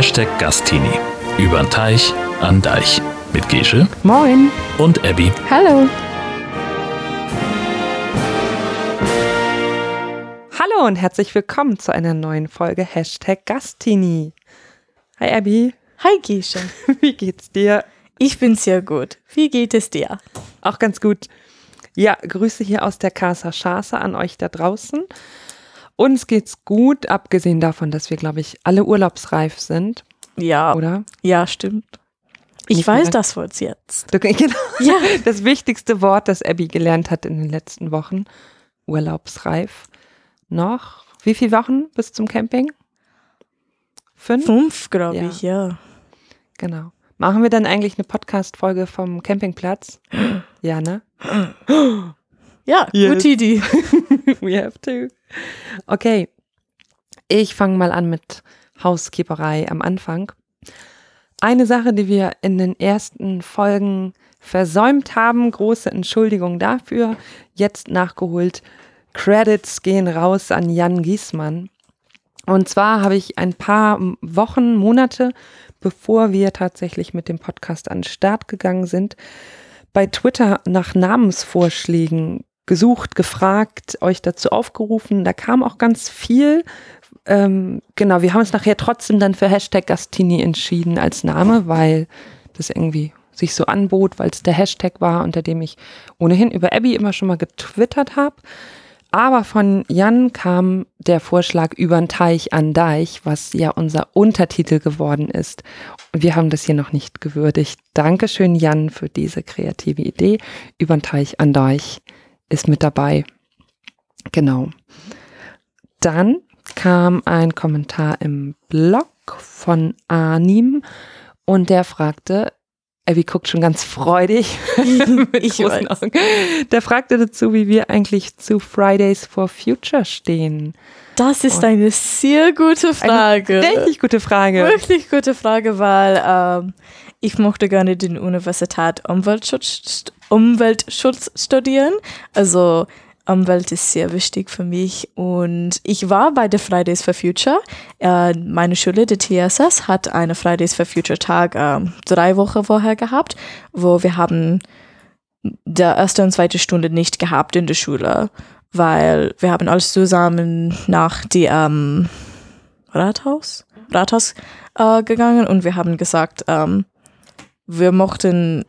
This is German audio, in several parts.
Hashtag Gastini. Übern Teich, an Deich. Mit Gesche Moin. und Abby. Hallo. Hallo und herzlich willkommen zu einer neuen Folge Hashtag Gastini. Hi Abby, Hi Gesche, wie geht's dir? ich bin sehr gut. Wie geht es dir? Auch ganz gut. Ja, Grüße hier aus der Casa Chance an euch da draußen. Uns geht's gut, abgesehen davon, dass wir, glaube ich, alle urlaubsreif sind, Ja, oder? ja, stimmt. Ich Nicht weiß das Wort jetzt. Du, genau. Ja. Das wichtigste Wort, das Abby gelernt hat in den letzten Wochen. Urlaubsreif. Noch wie viele Wochen bis zum Camping? Fünf? Fünf, glaube Ja. ich, ja. Genau. Machen wir dann eigentlich eine Podcast-Folge vom Campingplatz? ja, ne? Ja, Yes. gute Idee. We have to. Okay. Ich fange mal an mit Housekeeperei am Anfang. Eine Sache, die wir in den ersten Folgen versäumt haben, große Entschuldigung dafür, jetzt nachgeholt. Credits gehen raus an Jan Giesmann. Und zwar habe ich ein paar Wochen, Monate, bevor wir tatsächlich mit dem Podcast an den Start gegangen sind, bei Twitter nach Namensvorschlägen gesucht, gefragt, euch dazu aufgerufen. Da kam auch ganz viel. Ähm, genau, wir haben uns nachher trotzdem dann für Hashtag Gastini entschieden als Name, weil das irgendwie sich so anbot, weil es der Hashtag war, unter dem ich ohnehin über Abby immer schon mal getwittert habe. Aber von Jan kam der Vorschlag übern Teich an Deich, was ja unser Untertitel geworden ist. Und wir haben das hier noch nicht gewürdigt. Dankeschön, Jan, für diese kreative Idee. Übern Teich an Deich ist mit dabei. Genau. Dann kam ein Kommentar im Blog von Anim und der fragte, Abby guckt schon ganz freudig mit Ich großen weiß. Augen. Der fragte dazu, wie wir eigentlich zu Fridays for Future stehen. Das ist eine sehr gute Frage. Eine richtig gute Frage. Wirklich gute Frage, weil ähm, ich mochte gerne den Universität Umweltschutz, Umweltschutz studieren. Also Umwelt ist sehr wichtig für mich und ich war bei der Fridays for Future. Äh, meine Schule, der TSS, hat einen Fridays for Future Tag ähm, drei Wochen vorher gehabt, wo wir haben der erste und zweite Stunde nicht gehabt in der Schule, weil wir haben alles zusammen nach die ähm, Rathaus, Rathaus äh, gegangen und wir haben gesagt, ähm, wir mochten,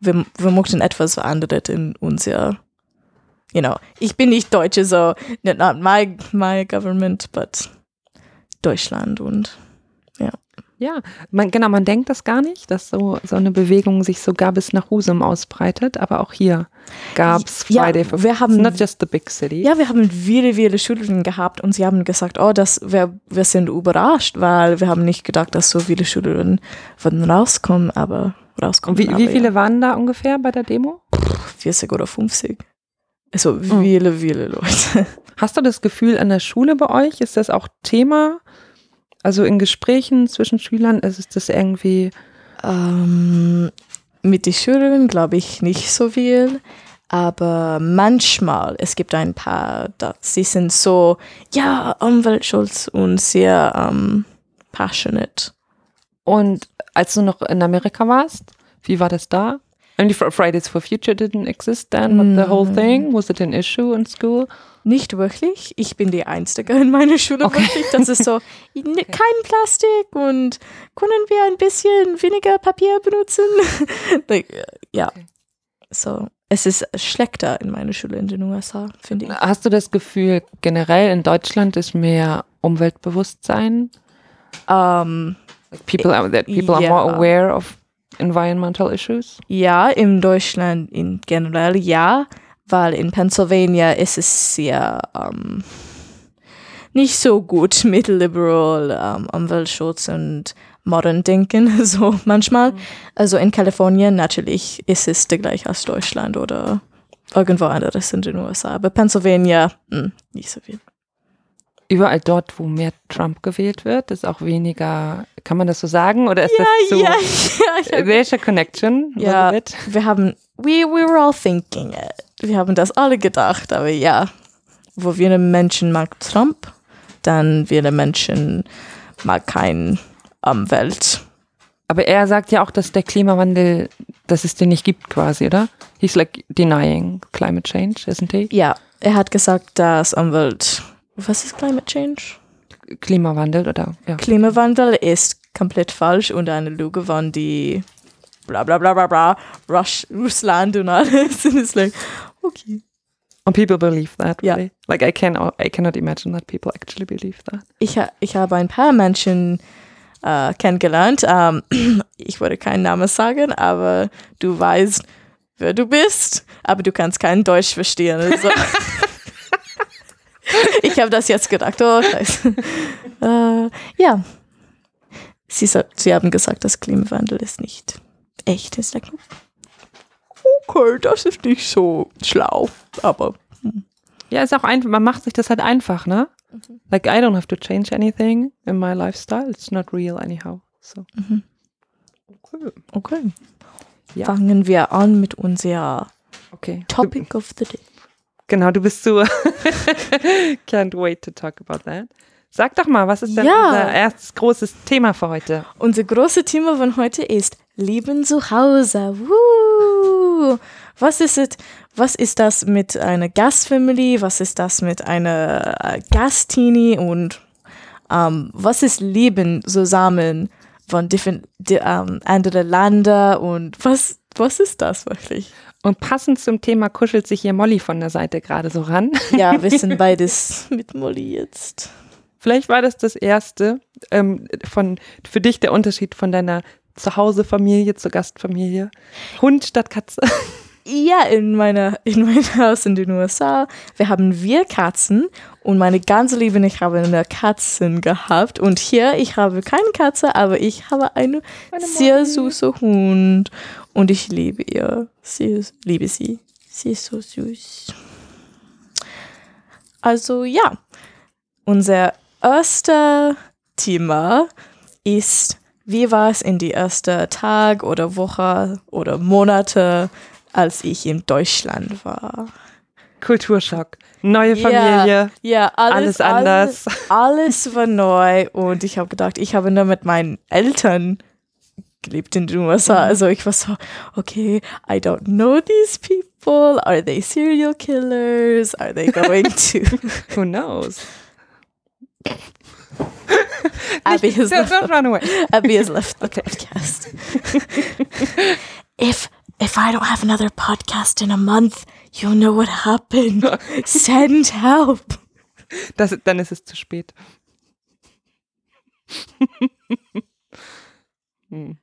wir, wir mochten etwas verändert in unser, you know, ich bin nicht Deutsche, so not, my, my government, but Deutschland und Ja, man, genau, man denkt das gar nicht, dass so, so eine Bewegung sich sogar bis nach Husum ausbreitet, aber auch hier gab es Ja, Friday for wir haben- not just the big city. Ja, wir haben viele, viele Schülerinnen gehabt und sie haben gesagt, oh, das, wir, wir sind überrascht, weil wir haben nicht gedacht, dass so viele Schülerinnen würden rauskommen, aber rauskommen. Wie, wie viele Ja, waren da ungefähr bei der Demo? 40 oder 50. Also Mhm. viele, viele Leute. Hast du das Gefühl an der Schule bei euch? Ist das auch Thema? Also in Gesprächen zwischen Schülern ist es das irgendwie. Ähm, mit den Schülerinnen glaube ich nicht so viel, aber manchmal, es gibt ein paar, da, sie sind so, ja, Umweltschutz und sehr ähm, passionate. Und als du noch in Amerika warst, wie war das da? And Fr- Fridays for Future didn't exist then, but the whole Mm. thing was it an issue in school? Nicht wirklich. Ich bin die Einzige in meiner Schule Okay. wirklich. Das ist so, n- kein Plastik und können wir ein bisschen weniger Papier benutzen? ja. Okay. So, es ist schlechter in meiner Schule in den USA, finde ich. Hast du das Gefühl, generell in Deutschland ist mehr Umweltbewusstsein? Ähm, People are, that people are Ja. more aware of environmental issues? ja, in Deutschland in generell ja, weil in Pennsylvania ist es sehr ähm, nicht so gut mit liberal ähm, Umweltschutz und modern Denken, so manchmal. Also in Kalifornien natürlich ist es der gleich als Deutschland oder irgendwo anderes in den USA. Aber Pennsylvania, mh, nicht so viel. Überall dort, wo mehr Trump gewählt wird, ist auch weniger, kann man das so sagen? Oder ist das so? ja, ich hab- There's a connection. Ja. wir haben, we, we were all thinking it. Wir haben das alle gedacht, aber ja, wo viele Menschen mag Trump, dann viele Menschen mag kein Umwelt. Aber er sagt ja auch, dass der Klimawandel, dass es den nicht gibt quasi, oder? He's like denying climate change, isn't he? Ja, er hat gesagt, dass Umwelt. Was ist Climate Change? Klimawandel oder ja. Klimawandel ist komplett falsch und eine Lüge von die bla bla bla bla bla Rush, Russland und alles. Und it's like, okay. And people believe that, Ja. really. Like I can I cannot imagine that people actually believe that. Ich, ha- ich habe ein paar Menschen äh, kennengelernt. Ähm, ich würde keinen Namen sagen, aber du weißt, wer du bist, aber du kannst kein Deutsch verstehen. Also. ich habe das jetzt gedacht. Oh, scheiße. äh, ja. Sie, sie haben gesagt, das Klimawandel ist nicht echt. Ist okay, das ist nicht so schlau, aber Ja, ist auch einfach, man macht sich das halt einfach, ne? Mhm. Like I don't have to change anything in my lifestyle. It's not real anyhow. So. Mhm. Cool. okay. Ja. Fangen wir an mit unserer Okay. Topic of the Day. Genau, du bist so. Can't wait to talk about that. Sag doch mal, was ist denn Ja. unser erstes großes Thema für heute? Unser großes Thema von heute ist Leben zu Hause. Woo! Was ist es? Was ist das mit einer Gastfamilie? Was ist das mit einer äh, Gastini? Und ähm, was ist Leben zusammen von different, di, ähm, anderen Ländern? Und was, was ist das wirklich? Und passend zum Thema kuschelt sich hier Molly von der Seite gerade so ran. Ja, wir sind beides mit Molly jetzt. Vielleicht war das das erste ähm, von für dich der Unterschied von deiner Zuhause-Familie zur Gastfamilie. Hund statt Katze. Ja, in meiner in meinem Haus in den USA. Wir haben wir Katzen und meine ganze Liebe ich habe eine Katzen gehabt und hier ich habe keine Katze, aber ich habe eine sehr süße Hund und ich liebe ihr. Sie liebe sie. Sie ist so süß. Also ja, unser erster Thema ist, wie war es in die ersten Tag oder Woche oder Monate, als ich in Deutschland war? Kulturschock. Neue Familie. Ja, Alles alles, anders. Alles, alles war neu und ich habe gedacht, ich habe nur mit meinen Eltern gelebt in den USA. Also ich war so, okay, I don't know these people. Are they serial killers? Are they going to? Who knows? Abby has Don't, left don't run away. Abby has left the podcast. if if I don't have another podcast in a month, you'll know what happened. Send help. Das, dann ist es zu spät. Hm.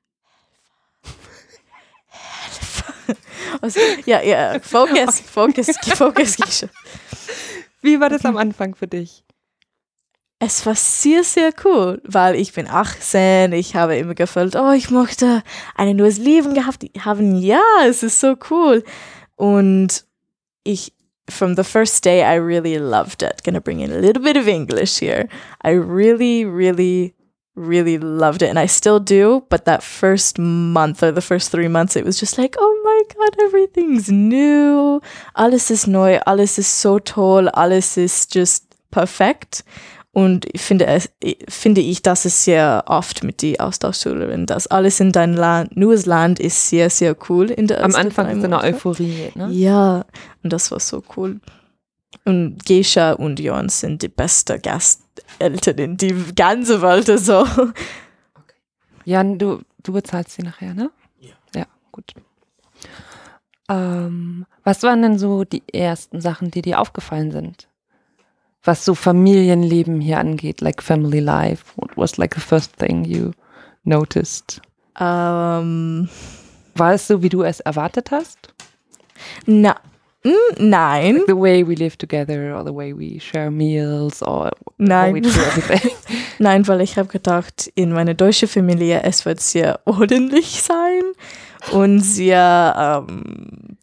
Also, ja, ja, focus, focus, focus. Wie war das am Anfang für dich? Es war sehr, sehr cool, weil ich bin 18, ich habe immer gefühlt, oh, ich möchte ein neues Leben gehabt haben. Ja, es ist so cool. Und ich, from the first day, I really loved it. Gonna bring in a little bit of English here. I really, really, really loved it. And I still do, but that first month or the first three months, it was just like, oh my God, everything's new. Alles ist neu, alles ist so toll, alles ist just perfekt. Und ich finde, es, finde ich, dass es sehr oft mit die Austauschschülerin, dass alles in dein Land, neues Land ist sehr, sehr cool in der Am Anfang ist so eine. Euphorie, ne? Ja, und das war so cool. Und Geisha und Jon sind die beste Gasteltern in die ganze Welt. So. Jan, du, du bezahlst sie nachher, ne? Ja. Ja, gut. Ähm, was waren denn so die ersten Sachen, die dir aufgefallen sind? Was so Familienleben hier angeht, like family life. What was like the first thing you noticed? Ähm, War es so, wie du es erwartet hast? na, mm, nein, The way we live together or the way we share meals or how we nein. do everything? Nein, weil ich habe gedacht, in meiner deutschen Familie, es wird sehr ordentlich sein und sehr ähm,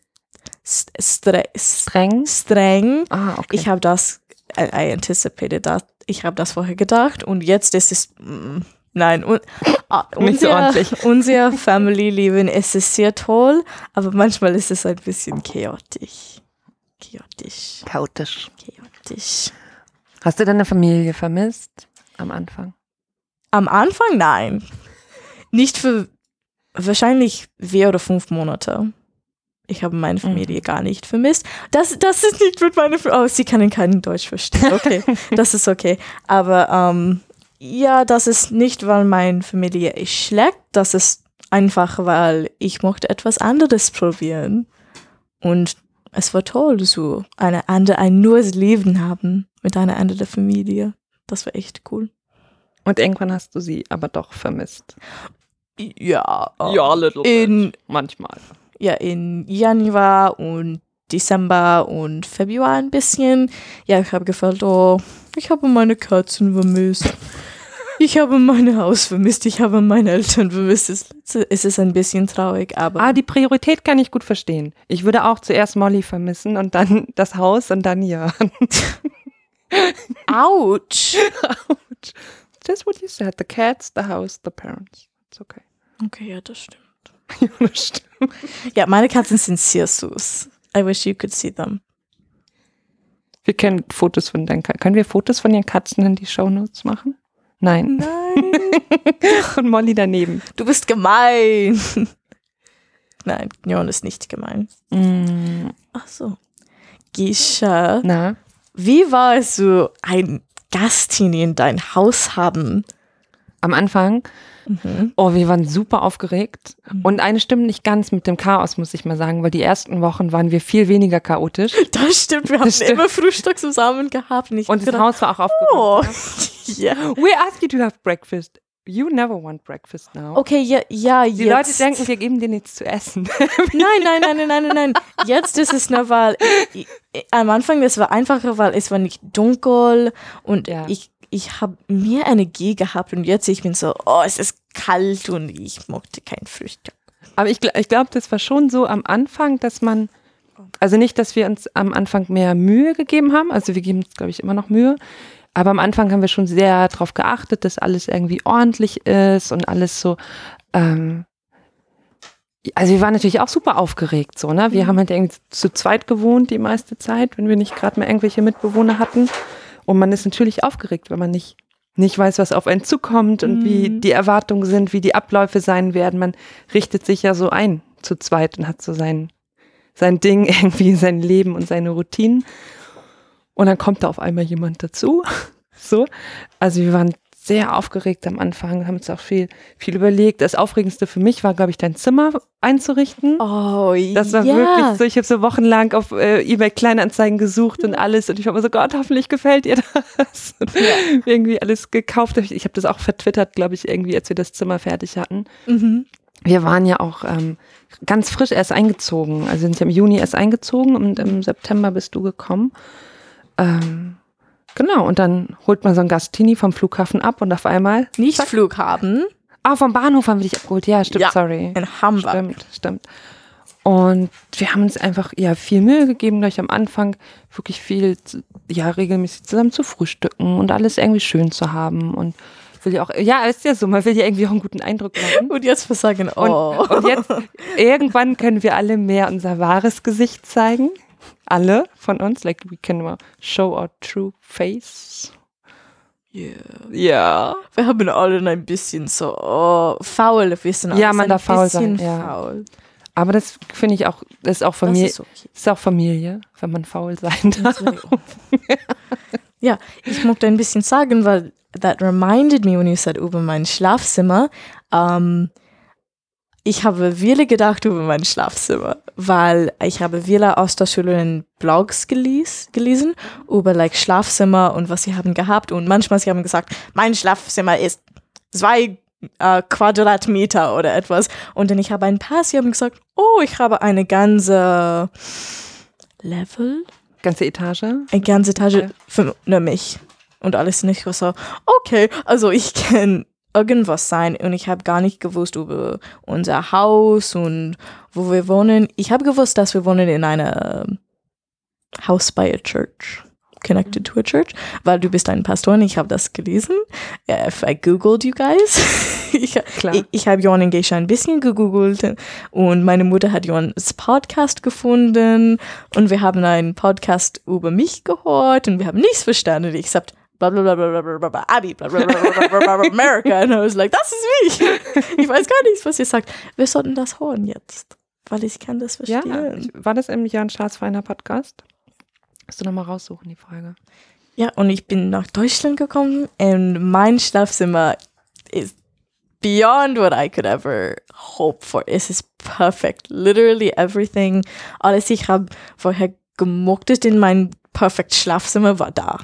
st stre Streng? streng. Ah, okay. Ich habe das, I, I anticipated that. Ich habe das vorher gedacht und jetzt ist es, mm, nein, un, ah, Nicht so unser, ordentlich. unser Family-Leben ist es sehr toll, aber manchmal ist es ein bisschen chaotisch. Chaotisch, Chaotisch. chaotisch. Hast du deine Familie vermisst am Anfang? Am Anfang nein. Nicht für wahrscheinlich vier oder fünf Monate. Ich habe meine Familie gar nicht vermisst. Das, das ist nicht mit meiner Familie. Oh, sie können kein Deutsch verstehen. Okay, das ist okay. Aber ähm, ja, das ist nicht, weil meine Familie ist schlecht. Das ist einfach, weil ich mochte etwas anderes probieren. Und es war toll, so eine andere, ein neues Leben haben mit einer anderen Familie. Das war echt cool. Und irgendwann hast du sie aber doch vermisst. Ja, Ja, little in, Manchmal. Ja, in Januar und Dezember und Februar ein bisschen. Ja, ich habe gefällt, oh, ich habe meine Katzen vermisst. Ich habe mein Haus vermisst, ich habe meine Eltern vermisst. Es, es ist ein bisschen traurig, aber Ah, die Priorität kann ich gut verstehen. Ich würde auch zuerst Molly vermissen und dann das Haus und dann Jörn. ouch. Ouch. That's what you said. The cats, the house, the parents. It's okay. Okay, ja, das stimmt. Ja, das stimmt. Ja, meine Katzen sind sehr süß. I wish you could see them. Wir können Fotos von deinen Katzen. Können wir Fotos von ihren Katzen in die Shownotes machen? Nein. Nein. Und Molly daneben. Du bist gemein. Nein, Jon ist nicht gemein. Mm, Ach so. Gisha, na, wie war es so, ein Gastin in dein Haus haben? am Anfang, Mhm. oh, wir waren super aufgeregt. Und eine stimmt nicht ganz mit dem Chaos, muss ich mal sagen, weil die ersten Wochen waren wir viel weniger chaotisch. Das stimmt, wir haben stimmt. immer Frühstück zusammen gehabt. Und, Und das Haus war auch aufgeräumt. oh, ja. We ask you to have breakfast. You never want breakfast now. Okay, ja, ja Die Leute jetzt. denken, wir geben dir nichts zu essen. Nein, nein, nein, nein, nein, nein, nein. Jetzt ist es nur, weil ich, ich, am Anfang das war einfacher, weil es war nicht dunkel und Ja. ich, ich habe mehr Energie gehabt und jetzt ich bin so, oh, es ist kalt und ich mochte kein Frühstück. Aber ich, ich glaube, das war schon so am Anfang, dass man, also nicht, dass wir uns am Anfang mehr Mühe gegeben haben, also wir geben uns, glaube ich, immer noch Mühe, aber am Anfang haben wir schon sehr darauf geachtet, dass alles irgendwie ordentlich ist und alles so, ähm, also wir waren natürlich auch super aufgeregt, so, ne? Wir haben halt irgendwie zu zweit gewohnt die meiste Zeit, wenn wir nicht gerade mal irgendwelche Mitbewohner hatten. Und man ist natürlich aufgeregt, wenn man nicht, nicht weiß, was auf einen zukommt und wie Mhm. die Erwartungen sind, wie die Abläufe sein werden. Man richtet sich ja so ein zu zweit und hat so sein, sein Ding, irgendwie sein Leben und seine Routinen. Und dann kommt da auf einmal jemand dazu. So. Also wir waren sehr aufgeregt am Anfang, haben uns auch viel, viel überlegt. Das Aufregendste für mich war, glaube ich, dein Zimmer einzurichten. Oh, Das war ja. wirklich so, ich habe so wochenlang auf äh, eBay Kleinanzeigen gesucht und alles und ich war immer so, Gott, hoffentlich gefällt ihr das. Und irgendwie alles gekauft. Ich, ich habe das auch vertwittert, glaube ich, irgendwie, als wir das Zimmer fertig hatten. Mhm. Wir waren ja auch ähm, ganz frisch erst eingezogen. Also sind ja im Juni erst eingezogen und im September bist du gekommen. Ähm, genau, und dann holt man so ein Gastini vom Flughafen ab und auf einmal. Nicht Zack. Flughafen Ah, vom Bahnhof haben wir dich abgeholt. Ja, stimmt, Ja. sorry. in Hamburg. Stimmt, stimmt. Und wir haben uns einfach ja viel Mühe gegeben, gleich am Anfang wirklich viel, ja, regelmäßig zusammen zu frühstücken und alles irgendwie schön zu haben. Und will ja auch, ja, ist ja so, man will ja irgendwie auch einen guten Eindruck machen. Und jetzt versagen, Und, oh. und jetzt, irgendwann können wir alle mehr unser wahres Gesicht zeigen. Alle von uns, like we can uh, show our true face. Yeah. Ja. Wir haben alle ein bisschen so oh, faul. Wir sind Ja, man darf faul sein, ja. faul. Aber das finde ich auch, das ist auch Familie, ist okay. ist auch Familie, wenn man faul sein darf. ja, ich möchte ein bisschen sagen, weil that reminded me when you said über mein Schlafzimmer. Ähm, ich habe viele gedacht über mein Schlafzimmer, weil ich habe viele aus der Schule in Blogs geles gelesen über like Schlafzimmer und was sie haben gehabt und manchmal sie haben gesagt, mein Schlafzimmer ist zwei äh, Quadratmeter oder etwas und dann ich habe ein paar, sie haben gesagt, oh, ich habe eine ganze Level Ganze Etage. eine ganze Etage Okay. für nur mich. Und alles nicht so, okay, also ich kann irgendwas sein und ich habe gar nicht gewusst über unser Haus und wo wir wohnen. Ich habe gewusst, dass wir wohnen in einer ähm, House by a Church, connected to a church, weil du bist ein Pastor und ich habe das gelesen. If I googled you guys. ich Klar. ich, ich habe Johann Geisha ein bisschen gegoogelt und meine Mutter hat Johans Podcast gefunden und wir haben einen Podcast über mich gehört und wir haben nichts verstanden, except blah blah Abi, blah America. And I was like, das ist mich. Ich weiß gar nichts, was ihr sagt. Wir sollten das hören jetzt, weil ich kann das Ja, verstehen. ich- war das im Jan Staatsfeiner Podcast? Musst du nochmal raussuchen, die Frage. Ja, und ich bin nach Deutschland gekommen und mein Schlafzimmer ist beyond what I could ever hope for. Es ist perfekt. Literally everything. Alles, ich habe vorher gemucktet in mein perfekt Schlafzimmer war da.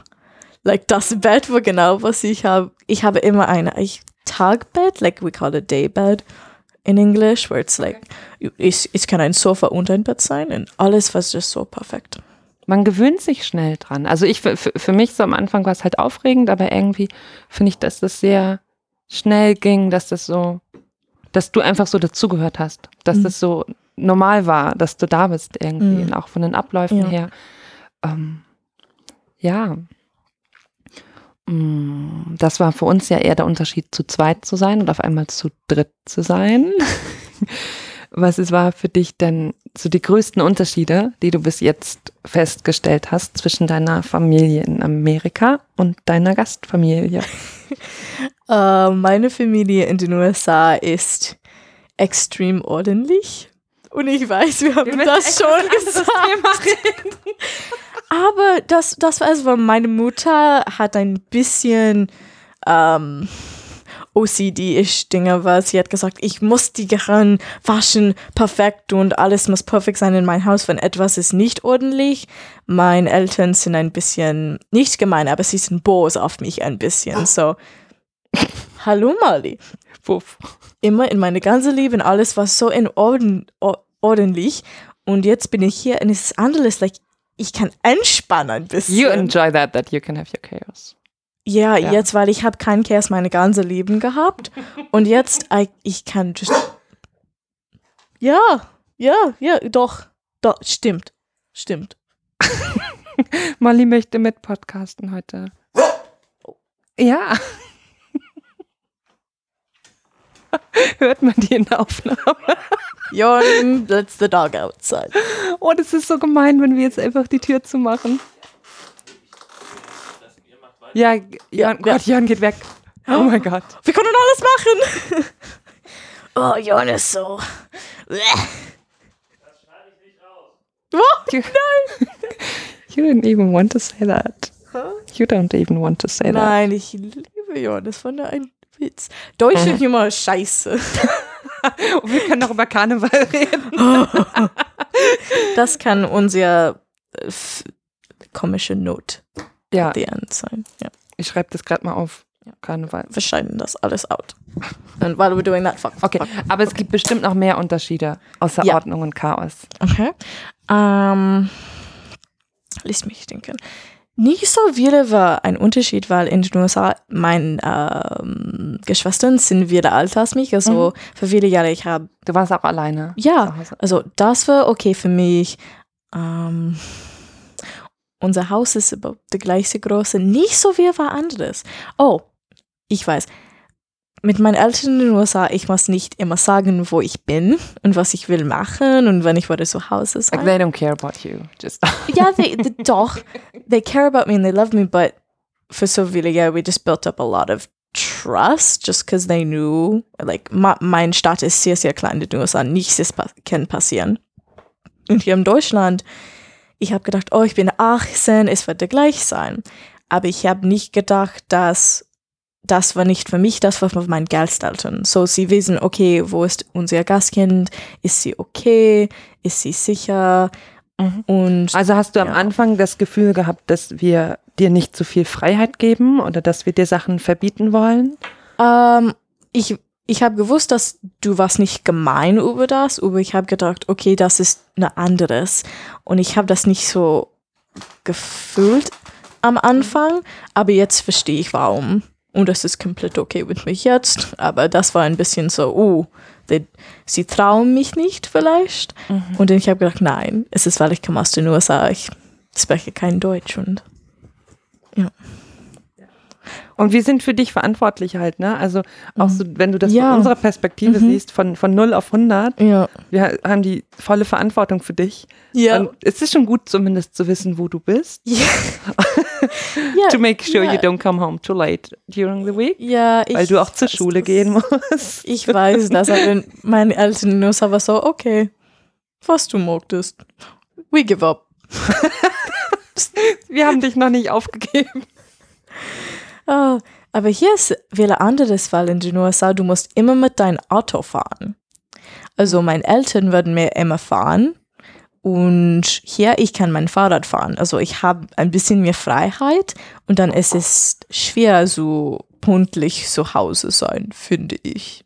Like das Bett war genau, was ich habe. Ich habe immer ein Tagbett, like we call it daybed in English, where it's like, es, es kann ein Sofa und ein Bett sein und alles war just so perfekt. Man gewöhnt sich schnell dran. Also ich, für, für mich so am Anfang war es halt aufregend, aber irgendwie finde ich, dass das sehr schnell ging, dass das so, dass du einfach so dazugehört hast, dass Mhm. das so normal war, dass du da bist irgendwie, Mhm. auch von den Abläufen Ja. her. Ähm, ja. Mm, Das war für uns ja eher der Unterschied, zu zweit zu sein und auf einmal zu dritt zu sein. Was es war für dich denn so die größten Unterschiede, die du bis jetzt festgestellt hast zwischen deiner Familie in Amerika und deiner Gastfamilie? Äh, meine Familie in den USA ist extrem ordentlich. Und ich weiß, wir haben das schon gesagt. Aber das, das war es, weil meine Mutter hat ein bisschen ähm, OCD-ish Dinge, weil sie hat gesagt, ich muss die Gehirn waschen, perfekt und alles muss perfekt sein in mein Haus, wenn etwas ist nicht ordentlich. Meine Eltern sind ein bisschen, nicht gemein, aber sie sind bos auf mich ein bisschen, so. Hallo Mali. Puff. Immer in meine ganze Leben, alles war so in Orden, ordentlich und jetzt bin ich hier und es ist anders, like, ich kann entspannen ein bisschen. You enjoy that, that you can have your chaos. Ja, Ja. jetzt, weil ich habe kein Chaos meine ganze Leben gehabt und jetzt I, ich kann just ja, ja, ja, doch, doch, stimmt, stimmt. Molly möchte mit podcasten heute. Ja. Hört man die in der Aufnahme? Jon, let's the dog outside. Oh, das ist so gemein, wenn wir jetzt einfach die Tür zumachen. Ja, Jan, Ja, Gott, Jan geht weg. Oh mein Gott. Wir können alles machen. oh, Jon ist so. You, you didn't even want to say that. You don't even want to say that. Nein, ich liebe Jon, das war nur ein Witz. Deutsche Humor ist scheiße. Und wir können noch über Karneval reden. Das kann unser äh, komische Not Ja, at the end sein. Ja. ich schreibe das gerade mal auf. Ja. Karneval. Wir scheiden das alles out. And while we're doing that, fuck. fuck, Okay, fuck. aber es gibt bestimmt noch mehr Unterschiede außer Ja. Ordnung und Chaos. Okay. Ähm, lass mich denken. Nicht so viele war ein Unterschied, weil in den USA meine ähm, Geschwistern sind wieder älter als mich. Also für viele Jahre ich habe Du warst auch alleine. Ja. Also das war okay für mich. Ähm, unser Haus ist über die gleiche Größe. Nicht so viel war anderes. Oh, ich weiß. Mit meinen Eltern in den USA, ich muss nicht immer sagen, wo ich bin und was ich will machen und wenn ich wieder zu Hause Like sein. they don't care about you. Just ja, they, they, doch. They care about me and they love me, but for so viele Jahre, we just built up a lot of trust just because they knew, like, ma, mein Staat ist sehr, sehr klein in den USA. Nichts ist, kann passieren. Und hier in Deutschland, ich habe gedacht, oh, ich bin 18, es wird gleich sein. Aber ich habe nicht gedacht, dass das war nicht für mich, das war für meinen Gasteltern. So, sie wissen, okay, wo ist unser Gastkind? Ist sie okay? Ist sie sicher? Mhm. Und Also hast du am Ja. Anfang das Gefühl gehabt, dass wir dir nicht zu viel Freiheit geben oder dass wir dir Sachen verbieten wollen? Ähm, ich ich habe gewusst, dass du warst nicht gemein über das, aber ich habe gedacht, okay, das ist eine anderes. Und ich habe das nicht so gefühlt am Anfang, aber jetzt verstehe ich warum. Und das ist komplett okay mit mich jetzt. Aber das war ein bisschen so, uh, they, sie trauen mich nicht vielleicht. Und ich habe gedacht, nein, es ist, weil ich komme aus den USA. Ich spreche kein Deutsch und Und wir sind für dich verantwortlich halt, ne? Also auch so, wenn du das Ja. von unserer Perspektive Mhm. siehst, von, von 0 auf 100, ja. wir haben die volle Verantwortung für dich. Ja. Und es ist schon gut zumindest zu wissen, wo du bist. Ja. Ja, to make sure ja, you don't come home too late during the week, Ja, ich weil du auch zur Schule das. gehen musst. Ich weiß das, aber meine Eltern nur aber so, okay, was du mochtest. We give up. Wir haben dich noch nicht aufgegeben. Oh, aber hier ist wieder ein anderes Fall in den USA. Du musst immer mit deinem Auto fahren. Also meine Eltern würden mir immer fahren und hier ich kann mein Fahrrad fahren. Also ich habe ein bisschen mehr Freiheit und dann ist es schwer so pünktlich zu Hause sein, finde ich.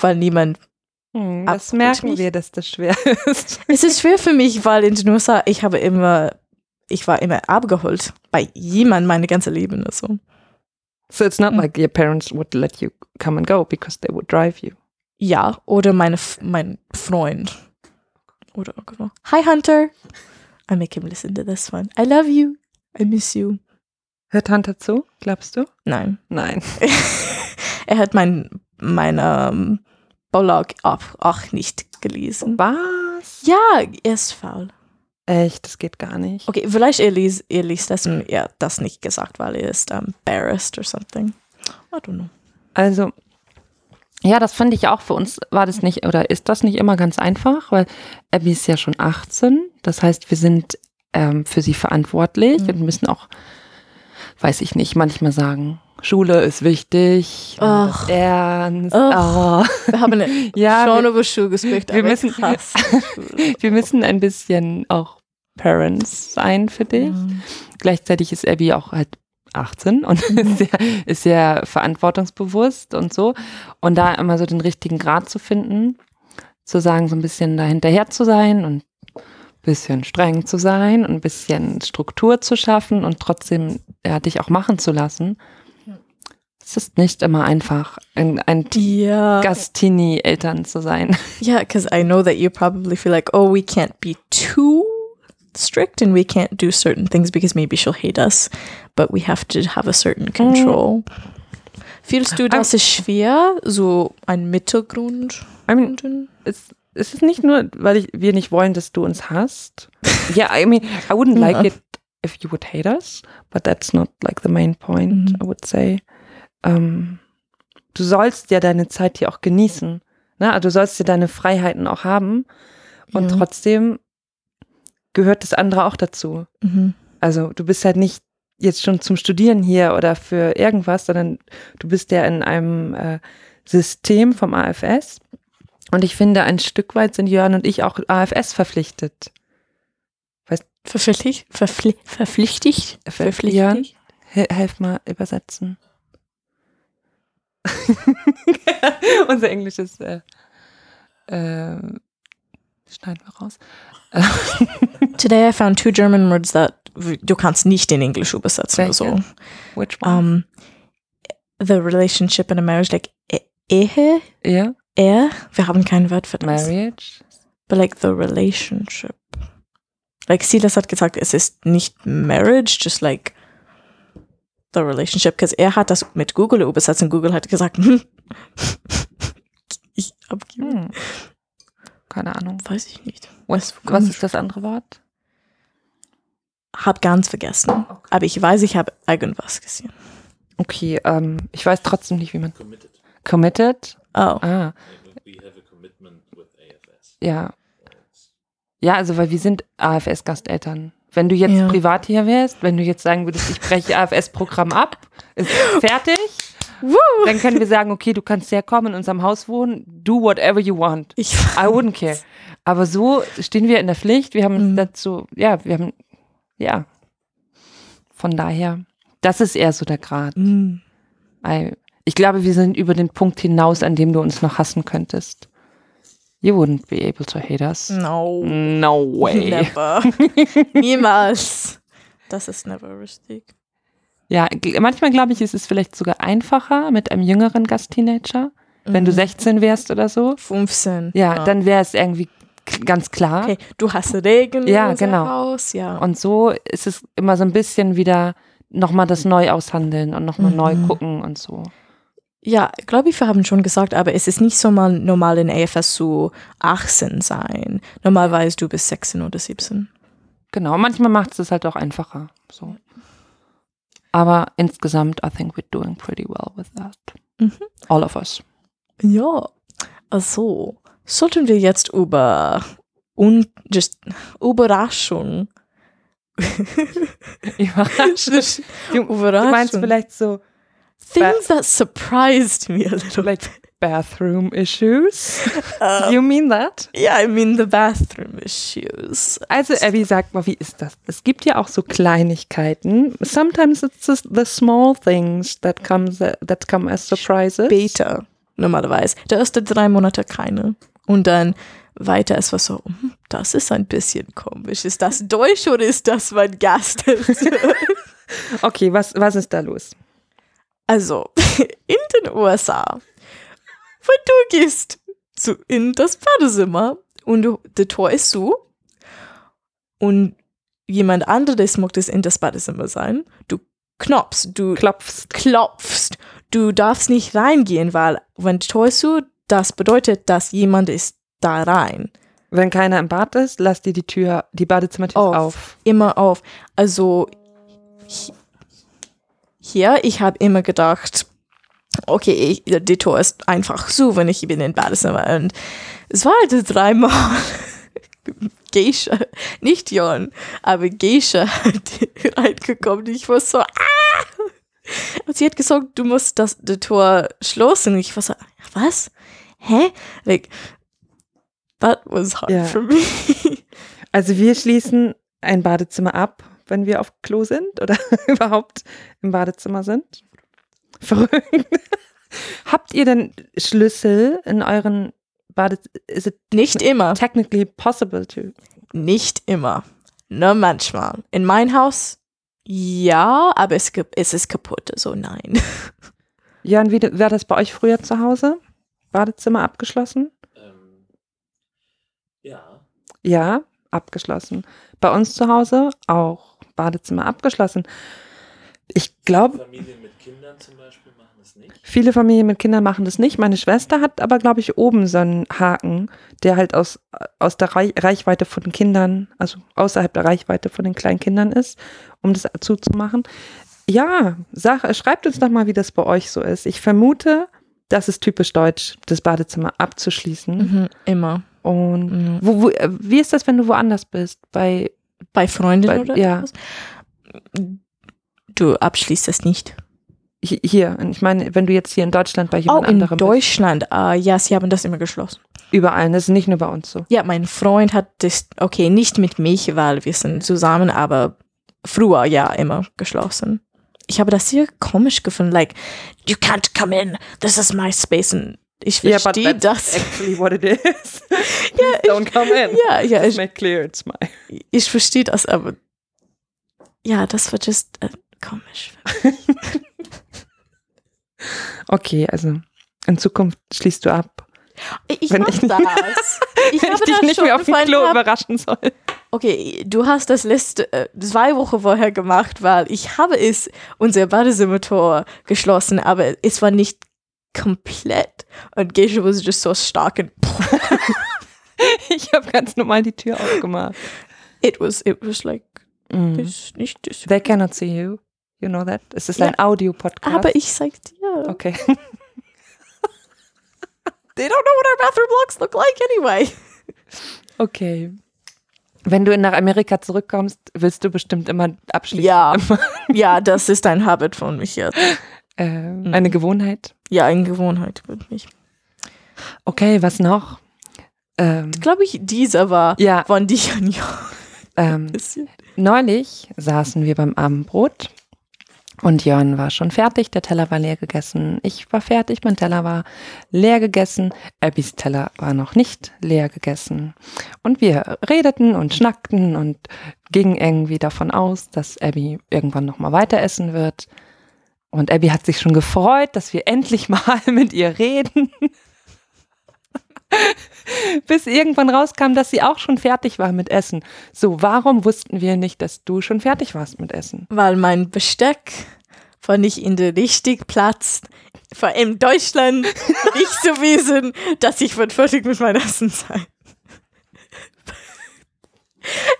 Weil niemand Hm, das merken mich. wir, dass das schwer ist. Es ist schwer für mich, weil in den USA, ich habe immer, ich war immer abgeholt bei jemandem mein ganzes Leben. Also. So it's not Hm. like your parents would let you come and go because they would drive you. Ja, oder meine, mein Freund. Oder genau. Hi Hunter. I make him listen to this one. I love you. I miss you. Hört Hunter zu, glaubst du? Nein. Nein. er hat mein, mein ähm, Blog auch, auch nicht gelesen. Was? Ja, er ist faul. Echt, das geht gar nicht. Okay, vielleicht er liest, er liest das und er hat das nicht gesagt, weil er ist um, embarrassed or something. I don't know. Also, ja, das fand ich auch für uns, war das nicht, oder ist das nicht immer ganz einfach, weil Abby ist ja schon 18, das heißt, wir sind ähm, für sie verantwortlich Mhm. und müssen auch, weiß ich nicht, manchmal sagen, Schule ist wichtig, Ach. ernst. Ach. Oh. Wir haben Ja, schon wir- über Schule gesprochen, wir müssen- wir müssen ein bisschen auch Parents sein für dich. Mhm. Gleichzeitig ist Abby auch halt 18 und ist, sehr, ist sehr verantwortungsbewusst und so. Und da immer so den richtigen Grad zu finden, zu sagen, so ein bisschen da hinterher zu sein und ein bisschen streng zu sein und ein bisschen Struktur zu schaffen und trotzdem ja, dich auch machen zu lassen. Es ist nicht immer einfach, ein, ein Ja. Gastini-Eltern zu sein. Yeah, because I know that you probably feel like, oh, we can't be too strict and we can't do certain things because maybe she'll hate us, but we have to have a certain control. Fühlst du, das ist schwer, so ein Mittelgrund? I mean, es, es ist nicht nur, weil ich, wir nicht wollen, dass du uns hasst. Yeah, I mean, I wouldn't like it if you would hate us, but that's not like the main point, Mhm. I would say. Ähm, du sollst ja deine Zeit hier auch genießen. Ne? Also du sollst ja deine Freiheiten auch haben und Ja. trotzdem gehört das andere auch dazu. Mhm. Also du bist halt nicht jetzt schon zum Studieren hier oder für irgendwas, sondern du bist ja in einem äh, System vom AFS. Und ich finde, ein Stück weit sind Jörn und ich auch AFS verpflichtet. Verpflichtigt? Verpfli verpflichtigt? Jörn, he helf mal übersetzen. Unser Englisch ist, äh, äh, schneiden wir raus. Today I found two German words that du kannst nicht in Englisch übersetzen. Welche? Also, Which one? um, the relationship in a marriage, like E- Ehe, ja, Ehe, wir haben kein Wort für das. Marriage. But like the relationship. Like Silas hat gesagt, es ist nicht marriage, just like the relationship. Because er hat das mit Google übersetzt und Google hat gesagt, ich abgeben. Hm. Keine Ahnung. Weiß ich nicht. Was, was ist das andere Wort? Hab ganz vergessen. Aber ich weiß, ich habe irgendwas gesehen. Okay, ähm, ich weiß trotzdem nicht, wie man. Committed. Committed? Oh. Ah. Ja. Ja, also weil wir sind AFS-Gasteltern. Wenn du jetzt Ja. privat hier wärst, wenn du jetzt sagen würdest, ich breche AFS-Programm ab, ist fertig, dann können wir sagen, okay, du kannst herkommen, in unserem Haus wohnen, do whatever you want. Ich I wouldn't care. Aber so stehen wir in der Pflicht. Wir haben Mhm. dazu, ja, wir haben, ja. Von daher, das ist eher so der Grad. Mm. I- Ich glaube, wir sind über den Punkt hinaus, an dem du uns noch hassen könntest. You wouldn't be able to hate us. No. No way. Never. Niemals. Das ist never richtig. Ja, manchmal glaube ich, ist es vielleicht sogar einfacher mit einem jüngeren Gastteenager. Wenn du Mhm. 16 wärst oder so. 15. Ja, dann wäre es irgendwie ganz klar. Okay, du hast Regen Ja, genau. Haus, ja. Und so ist es immer so ein bisschen wieder nochmal das neu aushandeln und nochmal Mhm. neu gucken und so. Ja, glaube ich, wir haben schon gesagt, aber es ist nicht so mal normal in AFS zu 18 sein. Normalerweise du bist 16 oder 17. Genau, manchmal macht es es halt auch einfacher. So. Aber insgesamt, I think we're doing pretty well with that. Mhm. All of us. Ja, also sollten wir jetzt über un just Überraschung. Überraschend. Du, du Überraschung. meinst vielleicht so Things that surprised me a little. like bathroom issues? Um, You mean that? yeah, I mean the bathroom issues. Also Abby, sag mal, wie ist das? Es gibt ja auch so Kleinigkeiten. Sometimes it's just the small things that comes that come as surprises. Später, normalerweise. Der erste drei Monate keine. Und dann weiter ist was so, hm, das ist ein bisschen komisch. Ist das Deutsch oder ist das mein Gast? Okay, was, was ist da los? Also, in den USA, wenn du gehst zu, in das Badezimmer und du, der Tor ist zu und jemand anderes mag das in das Badezimmer sein, du knopfst, du Klopfst. klopfst, du darfst nicht reingehen, weil wenn das Tor ist zu, das bedeutet, dass jemand ist da rein. Wenn keiner im Bad ist, lass dir die Tür, die Badezimmertür Auf. auf. Immer auf. Also hi- hier, ich habe immer gedacht, okay, ich, die Tor ist einfach zu, wenn ich bin im Badezimmer. Und es war halt dreimal Geisha, nicht Jon, aber Geisha hat reingekommen. Ich war so, ah! Und sie hat gesagt, du musst das, die Tor schlossen. Ich war so, was? Hä? Like, that was hard Ja. for me. Also wir schließen ein Badezimmer ab, wenn wir auf Klo sind oder überhaupt im Badezimmer sind. Verrückt. Habt ihr denn Schlüssel in euren Badezimmer? Is it Nicht immer. technically possible to? Nicht immer. Nur manchmal. In mein Haus, ja, aber es, es ist kaputt, also nein. Jan, wie war das bei euch früher zu Hause? Badezimmer abgeschlossen? Ähm, ja. Ja, abgeschlossen. Bei uns zu Hause auch Badezimmer abgeschlossen. Glaube, Familien mit Kindern zum Beispiel machen es nicht. viele Familien mit Kindern machen das nicht. Meine Schwester hat aber, glaube ich, oben so einen Haken, der halt aus, aus der Reich Reichweite von den Kindern, also außerhalb der Reichweite von den kleinen Kindern ist, um das zuzumachen. Ja, sag, schreibt uns doch mal, wie das bei euch so ist. Ich vermute, das ist typisch deutsch, das Badezimmer abzuschließen. Mhm, immer. Und Mhm. wo, wo, äh, wie ist das, wenn du woanders bist? Bei, Bei Freunden Bei- oder ja. etwas? Du abschließt es nicht. hi- hier, ich meine, wenn du jetzt hier in Deutschland bei Oh, jemand in anderem Deutschland. Ah, ja, sie haben das immer geschlossen. bist. Überall, das ist nicht nur bei uns so. Ja, mein Freund hat das, okay, nicht mit mich, weil wir sind zusammen, aber früher ja immer geschlossen. Ich habe das sehr komisch gefunden, like, you can't come in, this is my space. Und ich Yeah, but verstehe that's das. actually what it is. Please don't come in. Ja, ja, Just ich, make clear it's my. ich verstehe das, aber ja, das war just äh, komisch. Okay, also in Zukunft schließt du ab. Ich Wenn ich- das. Ich wenn ich dich nicht mehr auf dem Klo paar- überraschen soll. Okay, du hast das letzte äh, zwei Wochen vorher gemacht, weil ich habe es unser Badezimmertor geschlossen, aber es war nicht komplett und Geisha was just so stark und Ich habe ganz normal die Tür aufgemacht. it was it was like Mhm. das nicht das. They cannot see you. You know that? Es ist Ja. ein Audio-Podcast. Aber ich sagte ja. Okay. They don't know what our bathroom looks look like anyway. Okay. Wenn du nach Amerika zurückkommst, willst du bestimmt immer abschließen. Ja, ja, das ist ein Habit von mich jetzt. Ähm, eine Gewohnheit. Ja, eine Gewohnheit mit mich. Okay, was noch? Ähm, Glaube ich, dieser war ja, von dir ein Jahr. ähm, neulich saßen wir beim Abendbrot und Jörn war schon fertig, der Teller war leer gegessen. Ich war fertig, mein Teller war leer gegessen. Abbys Teller war noch nicht leer gegessen. Und wir redeten und schnackten und gingen irgendwie davon aus, dass Abby irgendwann nochmal weiter essen wird. Und Abby hat sich schon gefreut, dass wir endlich mal mit ihr reden. Bis irgendwann rauskam, dass sie auch schon fertig war mit Essen. So, warum wussten wir nicht, dass du schon fertig warst mit Essen? weil mein Besteck war nicht in der richtigen Platz, vor allem in Deutschland, nicht zu wissen, dass ich wird fertig mit meinem Essen sein.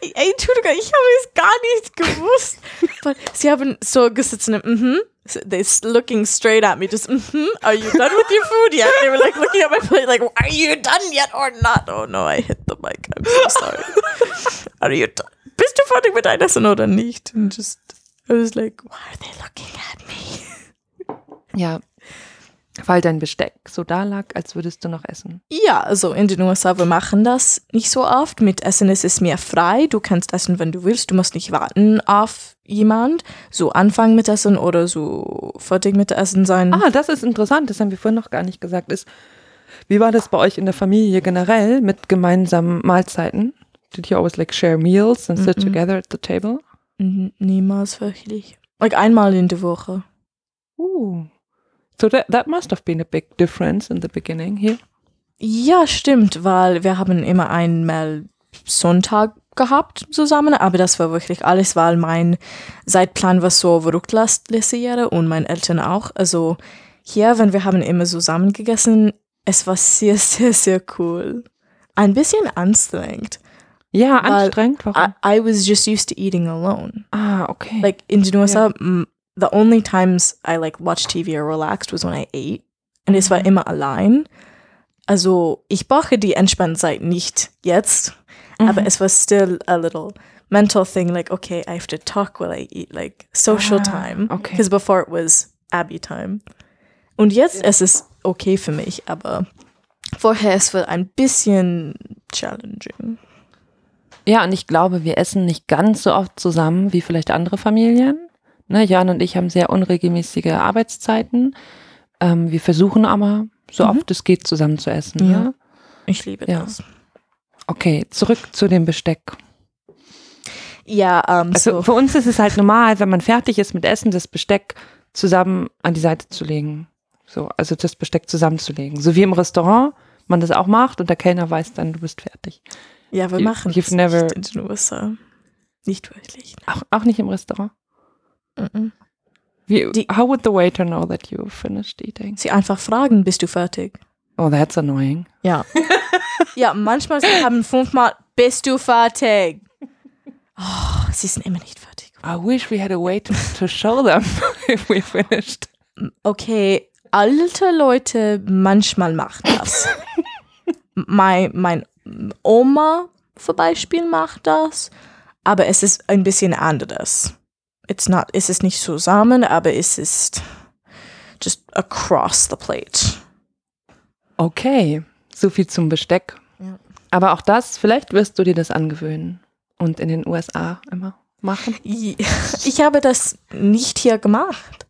Ey, Entschuldigung, ich habe es gar nicht gewusst. Sie haben so gesessen, mhm. So They're looking straight at me, just, mhm. Are you done with your food yet? They were like looking at my plate, like, are you done yet or not? Oh no, I hit the mic. I'm so sorry. are you done? Bist du fertig mit deinem Essen oder nicht? And just, I was like, why are they looking at me? Ja. Weil dein Besteck so da lag, als würdest du noch essen. Ja, also in den USA, wir machen das nicht so oft. Mit Essen ist es mehr frei. Du kannst essen, wenn du willst. Du musst nicht warten auf jemand. So anfangen mit Essen oder so fertig mit Essen sein. Ah, das ist interessant, das haben wir vorhin noch gar nicht gesagt. Ist, wie war das bei euch in der Familie generell mit gemeinsamen Mahlzeiten? Did you always like share meals and sit Mhm. together at the table? Mhm, Niemals wirklich. Like einmal in der Woche. Ooh. So that, that must have been a big difference in the beginning here. Ja, stimmt, weil wir haben immer einmal Sonntag gehabt zusammen, aber das war wirklich alles, weil mein Zeitplan war so verrückt letzte Jahre und meine Eltern auch. Also hier, wenn wir haben immer zusammen gegessen, es war sehr, sehr, sehr cool. Ein bisschen anstrengend. Ja, anstrengend. Warum? I, I was just used to eating alone. ah, okay. Like in den USA, mm, the only times I like watched TV or relaxed was when I ate. Und es war immer allein. Also ich brauche die Entspannzeit nicht jetzt, aber es war still a little mental thing, like, okay, I have to talk while I eat, like social Ah, time. okay. Because before it was Abby time. Und jetzt ist es okay für mich, aber vorher es war ein bisschen challenging. Ja, und ich glaube, wir essen nicht ganz so oft zusammen wie vielleicht andere Familien. Ne, Jan und ich haben sehr unregelmäßige Arbeitszeiten. Ähm, wir versuchen aber, so Mhm. oft es geht, zusammen zu essen. Ja. Ja. Ich liebe Ja. das. Okay, zurück zu dem Besteck. Ja, ähm, Also so. für uns ist es halt normal, wenn man fertig ist mit Essen, das Besteck zusammen an die Seite zu legen. So, also das Besteck zusammenzulegen. So wie im Restaurant man das auch macht und der Kellner weiß dann, du bist fertig. Ja, wir You- machen you've das never- nicht in den USA. Nicht wirklich. Auch, auch nicht im Restaurant. Wie, Die- how would the waiter know that you've finished eating? Sie einfach fragen, bist du fertig? Oh, that's annoying. Ja. ja, manchmal sie haben fünfmal, bist du fertig? Oh, sie sind immer nicht fertig. I wish we had a way to, to show them if we finished. Okay, alte Leute manchmal machen das. mein, mein Oma zum Beispiel macht das, aber es ist ein bisschen anderes. It's not, es ist nicht zusammen, aber es ist just across the plate. Okay, so viel zum Besteck. Ja. Aber auch das, vielleicht wirst du dir das angewöhnen und in den USA immer machen. Ich habe das nicht hier gemacht.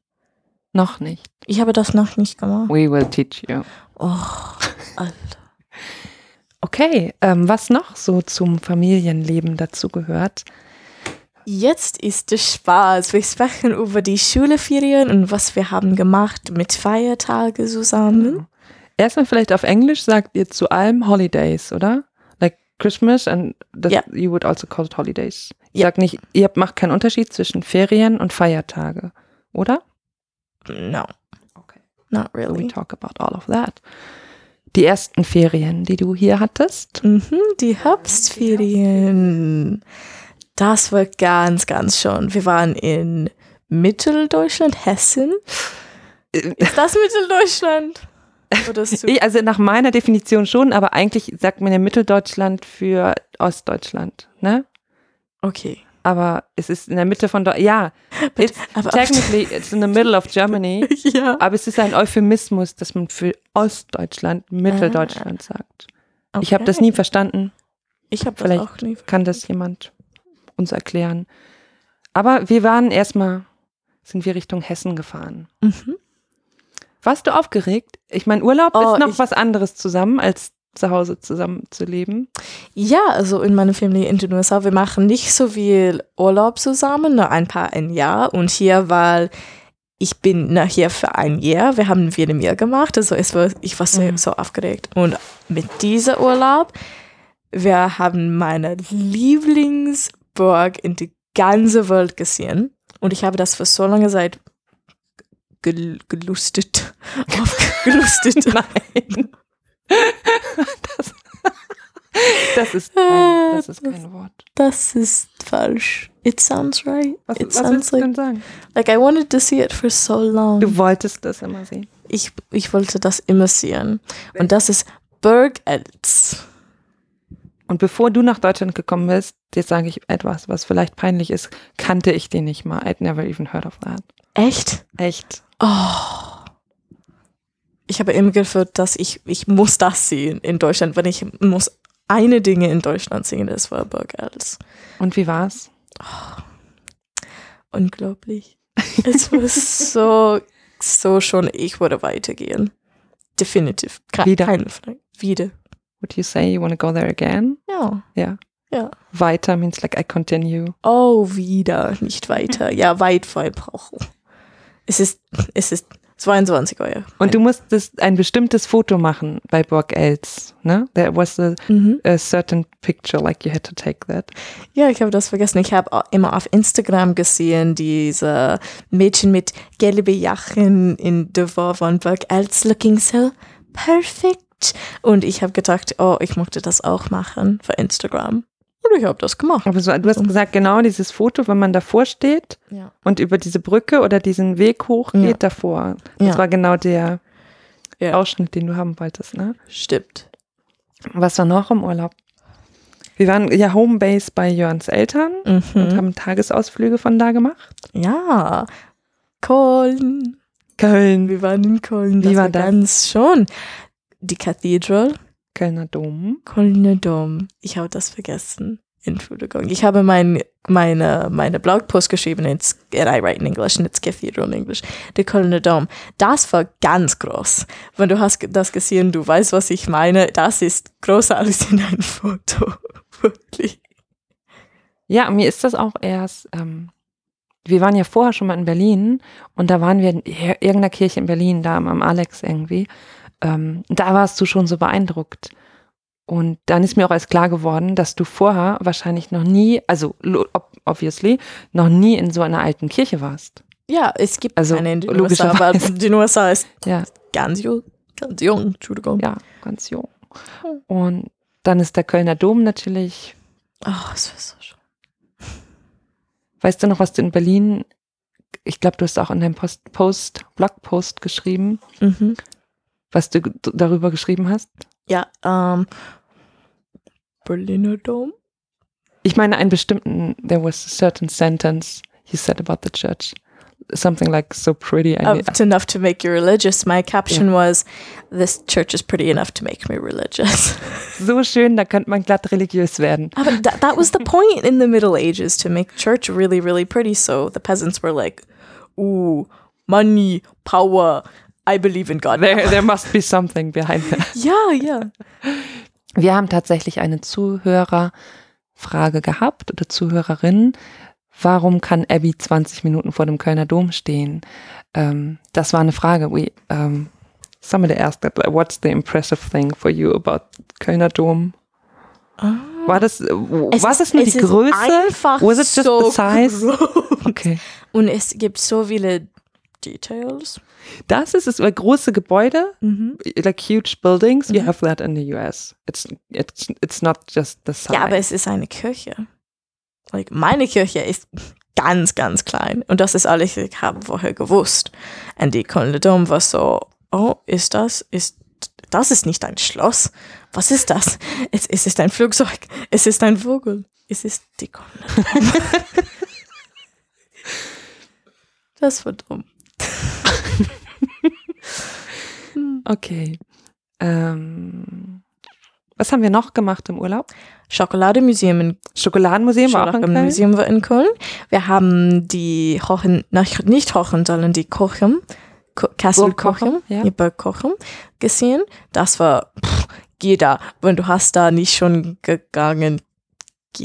Noch nicht. Ich habe das noch nicht gemacht. We will teach you. Oh, Alter. Okay, ähm, was noch so zum Familienleben dazu gehört? Jetzt ist es Spaß. Wir sprechen über die Schulferien und was wir haben gemacht mit Feiertage zusammen. Erstmal vielleicht auf Englisch sagt ihr zu allem Holidays, oder? Like Christmas and that Ja. you would also call it Holidays. Ja. Sagt nicht, ihr macht keinen Unterschied zwischen Ferien und Feiertage, oder? No, Okay. not We really. talk about all of that. Die ersten Ferien, die du hier hattest. Mhm, die Herbstferien. Das war ganz, ganz schön. Wir waren in Mitteldeutschland, Hessen. Ist das Mitteldeutschland? Ich, also nach meiner Definition schon, aber eigentlich sagt man ja Mitteldeutschland für Ostdeutschland, ne? okay. Aber es ist in der Mitte von Deutschland. Ja, it's, aber- technically it's in the middle of Germany. Ja. Aber es ist ein Euphemismus, dass man für Ostdeutschland Mitteldeutschland sagt. Ich habe das nie verstanden. Ich habe das Vielleicht auch nie. Kann das jemand uns erklären? Aber wir waren erstmal, sind wir Richtung Hessen gefahren. Mhm. Warst du aufgeregt? Ich meine, Urlaub Oh, ist noch was anderes zusammen, als zu Hause zusammen zu leben. Ja, also in meiner Familie in den USA, wir machen nicht so viel Urlaub zusammen, nur ein paar ein Jahr. Und hier, weil ich bin nach hier für ein Jahr, wir haben wieder mehr gemacht, also es war, ich war so, Mhm. so aufgeregt. Und mit dieser Urlaub, wir haben meine Lieblingsburg in die ganze Welt gesehen. Und ich habe das für so lange Zeit gel gelustet. Gelustet. Nein. Das, Das ist kein, das ist kein Wort. Das ist falsch. It sounds right. Was, It was sounds willst du like, denn sagen? like I wanted to see it for so long. Du wolltest das immer sehen. ich, ich wollte das immer sehen. Und das ist Berg Els. Und bevor du nach Deutschland gekommen bist, jetzt sage ich etwas, was vielleicht peinlich ist, kannte ich den nicht mal. I'd never even heard of that. Echt? Echt. Oh. Ich habe immer gefühlt, dass ich, ich muss das sehen in Deutschland, wenn ich muss eine Dinge in Deutschland sehen, das war Berg Els. Und wie war's? Unglaublich. Es war so, so schon, ich würde weitergehen. Definitiv. Ke Wieder. Keine Frage. Wieder. Would you say you want to go there again? Ja. Ja. Ja. Weiter means like I continue. Oh, wieder, nicht weiter. Ja, weit, brauchen. Es ist, es ist 22 Euro. Und du musstest ein bestimmtes Foto machen bei Borg Els, ne? There was a, Mhm. a certain picture, like you had to take that. Ja, ich habe das vergessen. Ich habe immer auf Instagram gesehen, diese Mädchen mit gelben Jacken in der von Berg Els looking so perfect. Und ich habe gedacht, oh, ich möchte das auch machen für Instagram. Und ich habe das gemacht. Aber so, du hast gesagt, genau dieses Foto, wenn man davor steht Ja. und über diese Brücke oder diesen Weg hochgeht Ja. davor. Das Ja. war genau der. Ausschnitt, den du haben wolltest, ne? Stimmt. Was war noch im Urlaub? Wir waren ja Homebase bei Jörns Eltern und Mhm. haben Tagesausflüge von da gemacht. Ja. Köln. Köln, Wir waren in Köln. Wie das war das? Ganz schon. Die Cathedral. Kölner Dom. Kölner Dom. Ich habe das vergessen. Entschuldigung. Ich habe mein, meine, meine Blogpost geschrieben, it's, and I write in English and it's Cathedral in English. Der Kölner Dom. Das war ganz groß. Wenn du hast das gesehen, du weißt, was ich meine. Das ist größer als in einem Foto. Wirklich. Ja, mir ist das auch erst, ähm, wir waren ja vorher schon mal in Berlin und da waren wir in ir- irgendeiner Kirche in Berlin, da am Alex irgendwie. Ähm, da warst du schon so beeindruckt. Und dann ist mir auch erst klar geworden, dass du vorher wahrscheinlich noch nie, also obviously, noch nie in so einer alten Kirche warst. Ja, es gibt Also, eine in den USA, aber die USA ist Ja, ganz jung. Ganz jung, Entschuldigung. ja, ganz jung. Und dann ist der Kölner Dom natürlich, Oh, es war so schön. weißt du noch, was du in Berlin, ich glaube, du hast auch in deinem Post, Post, Blogpost geschrieben, Mhm. Was du darüber geschrieben hast? Ja, ähm, Berliner Dom. Ich meine einen bestimmten, there was a certain sentence you said about the church. Something like so pretty. I mean, it's enough to make you religious. My caption was, "This church is pretty enough to make me religious." so schön, da könnte man glatt religiös werden. but that, that was the point in the Middle Ages to make church really, really pretty. So the peasants were like, "Ooh, money, power. I believe in God." There, there must be something behind that. Ja, ja. Wir haben tatsächlich eine Zuhörerfrage gehabt oder Zuhörerin. Warum kann Abby 20 Minuten vor dem Kölner Dom stehen? Ähm, das war eine Frage. We, um, somebody asked that, what's the impressive thing for you about Kölner Dom? War das, Es war ist- nur es die ist Größe? einfach Was it just so the size? groß. Okay. Und es gibt so viele Details. Das ist es, große Gebäude, Mhm. like huge buildings, we Mhm. have that in the US. It's, it's, it's not just the size. Ja, aber es ist eine Kirche. Like, meine Kirche ist ganz, ganz klein. Und das ist alles, ich habe vorher gewusst. Und die Kölner Dom war so, oh, ist das, ist, das ist nicht ein Schloss. Was ist das? Es, es ist ein Flugzeug. Es ist ein Vogel. Es ist die Kölner Dom. das war dumm. Okay. Ähm, was haben wir noch gemacht im Urlaub? Schokolademuseum in Schokoladenmuseum war auch in Köln. Museum war in Köln. Wir haben die Hochen, nicht Hochen, sondern die Kochen, Ko Castle Burg Cochem, Kochen, ja. Cochem gesehen. Das war, pff, da. Wenn du hast da nicht schon gegangen,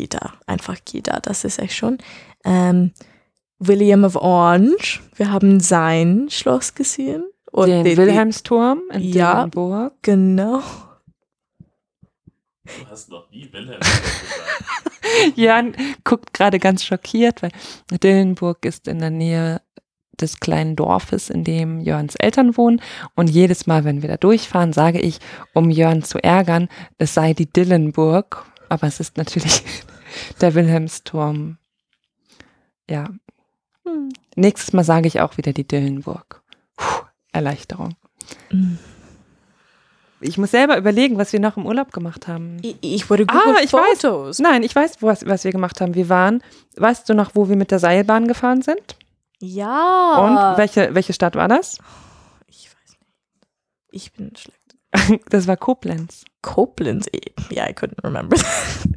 da. Einfach da. Das ist echt schon. Ähm, William of Orange. Wir haben sein Schloss gesehen. Und Den die- Wilhelmsturm in Ja. Dillenburg. Genau. Du hast noch nie Wilhelm gesagt. Jan guckt gerade ganz schockiert, weil Dillenburg ist in der Nähe des kleinen Dorfes, in dem Jörns Eltern wohnen. Und jedes Mal, wenn wir da durchfahren, sage ich, um Jörn zu ärgern, es sei die Dillenburg. aber es ist natürlich der Wilhelmsturm. Ja. Hm. Nächstes Mal sage ich auch wieder die Dillenburg. Erleichterung. Mm. Ich muss selber überlegen, was wir noch im Urlaub gemacht haben. Ich, ich wurde Ah, Google ich weiß. Fotos. Nein, ich weiß, was, was wir gemacht haben. Wir waren, weißt du noch, wo wir mit der Seilbahn gefahren sind? Ja. Und welche, welche Stadt war das? ich weiß nicht. Ich bin schlecht. Das war Koblenz. Koblenz. Ja, I couldn't remember.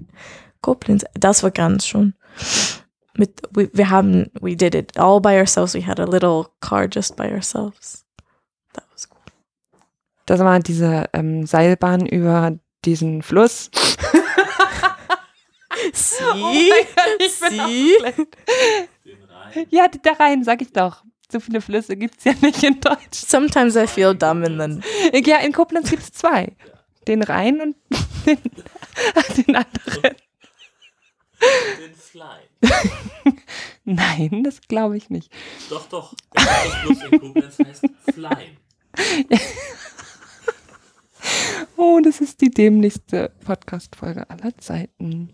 Koblenz. Das war ganz schon. Mit, we, wir haben, we did it all by ourselves. We had a little car just by ourselves. Das war diese ähm, Seilbahn über diesen Fluss. Sie? Oh ich bin Sie? auch schlecht. Ja, da rein, sag ich doch. So viele Flüsse gibt es ja nicht in Deutsch. Sometimes I feel dumb and then Ja, in Koblenz gibt es zwei. Den Rhein und den, den anderen. Den Fly. Nein, das glaube ich nicht. Doch, doch. Der Fluss in Koblenz heißt Fly. Oh, das ist die dämlichste Podcast-Folge aller Zeiten.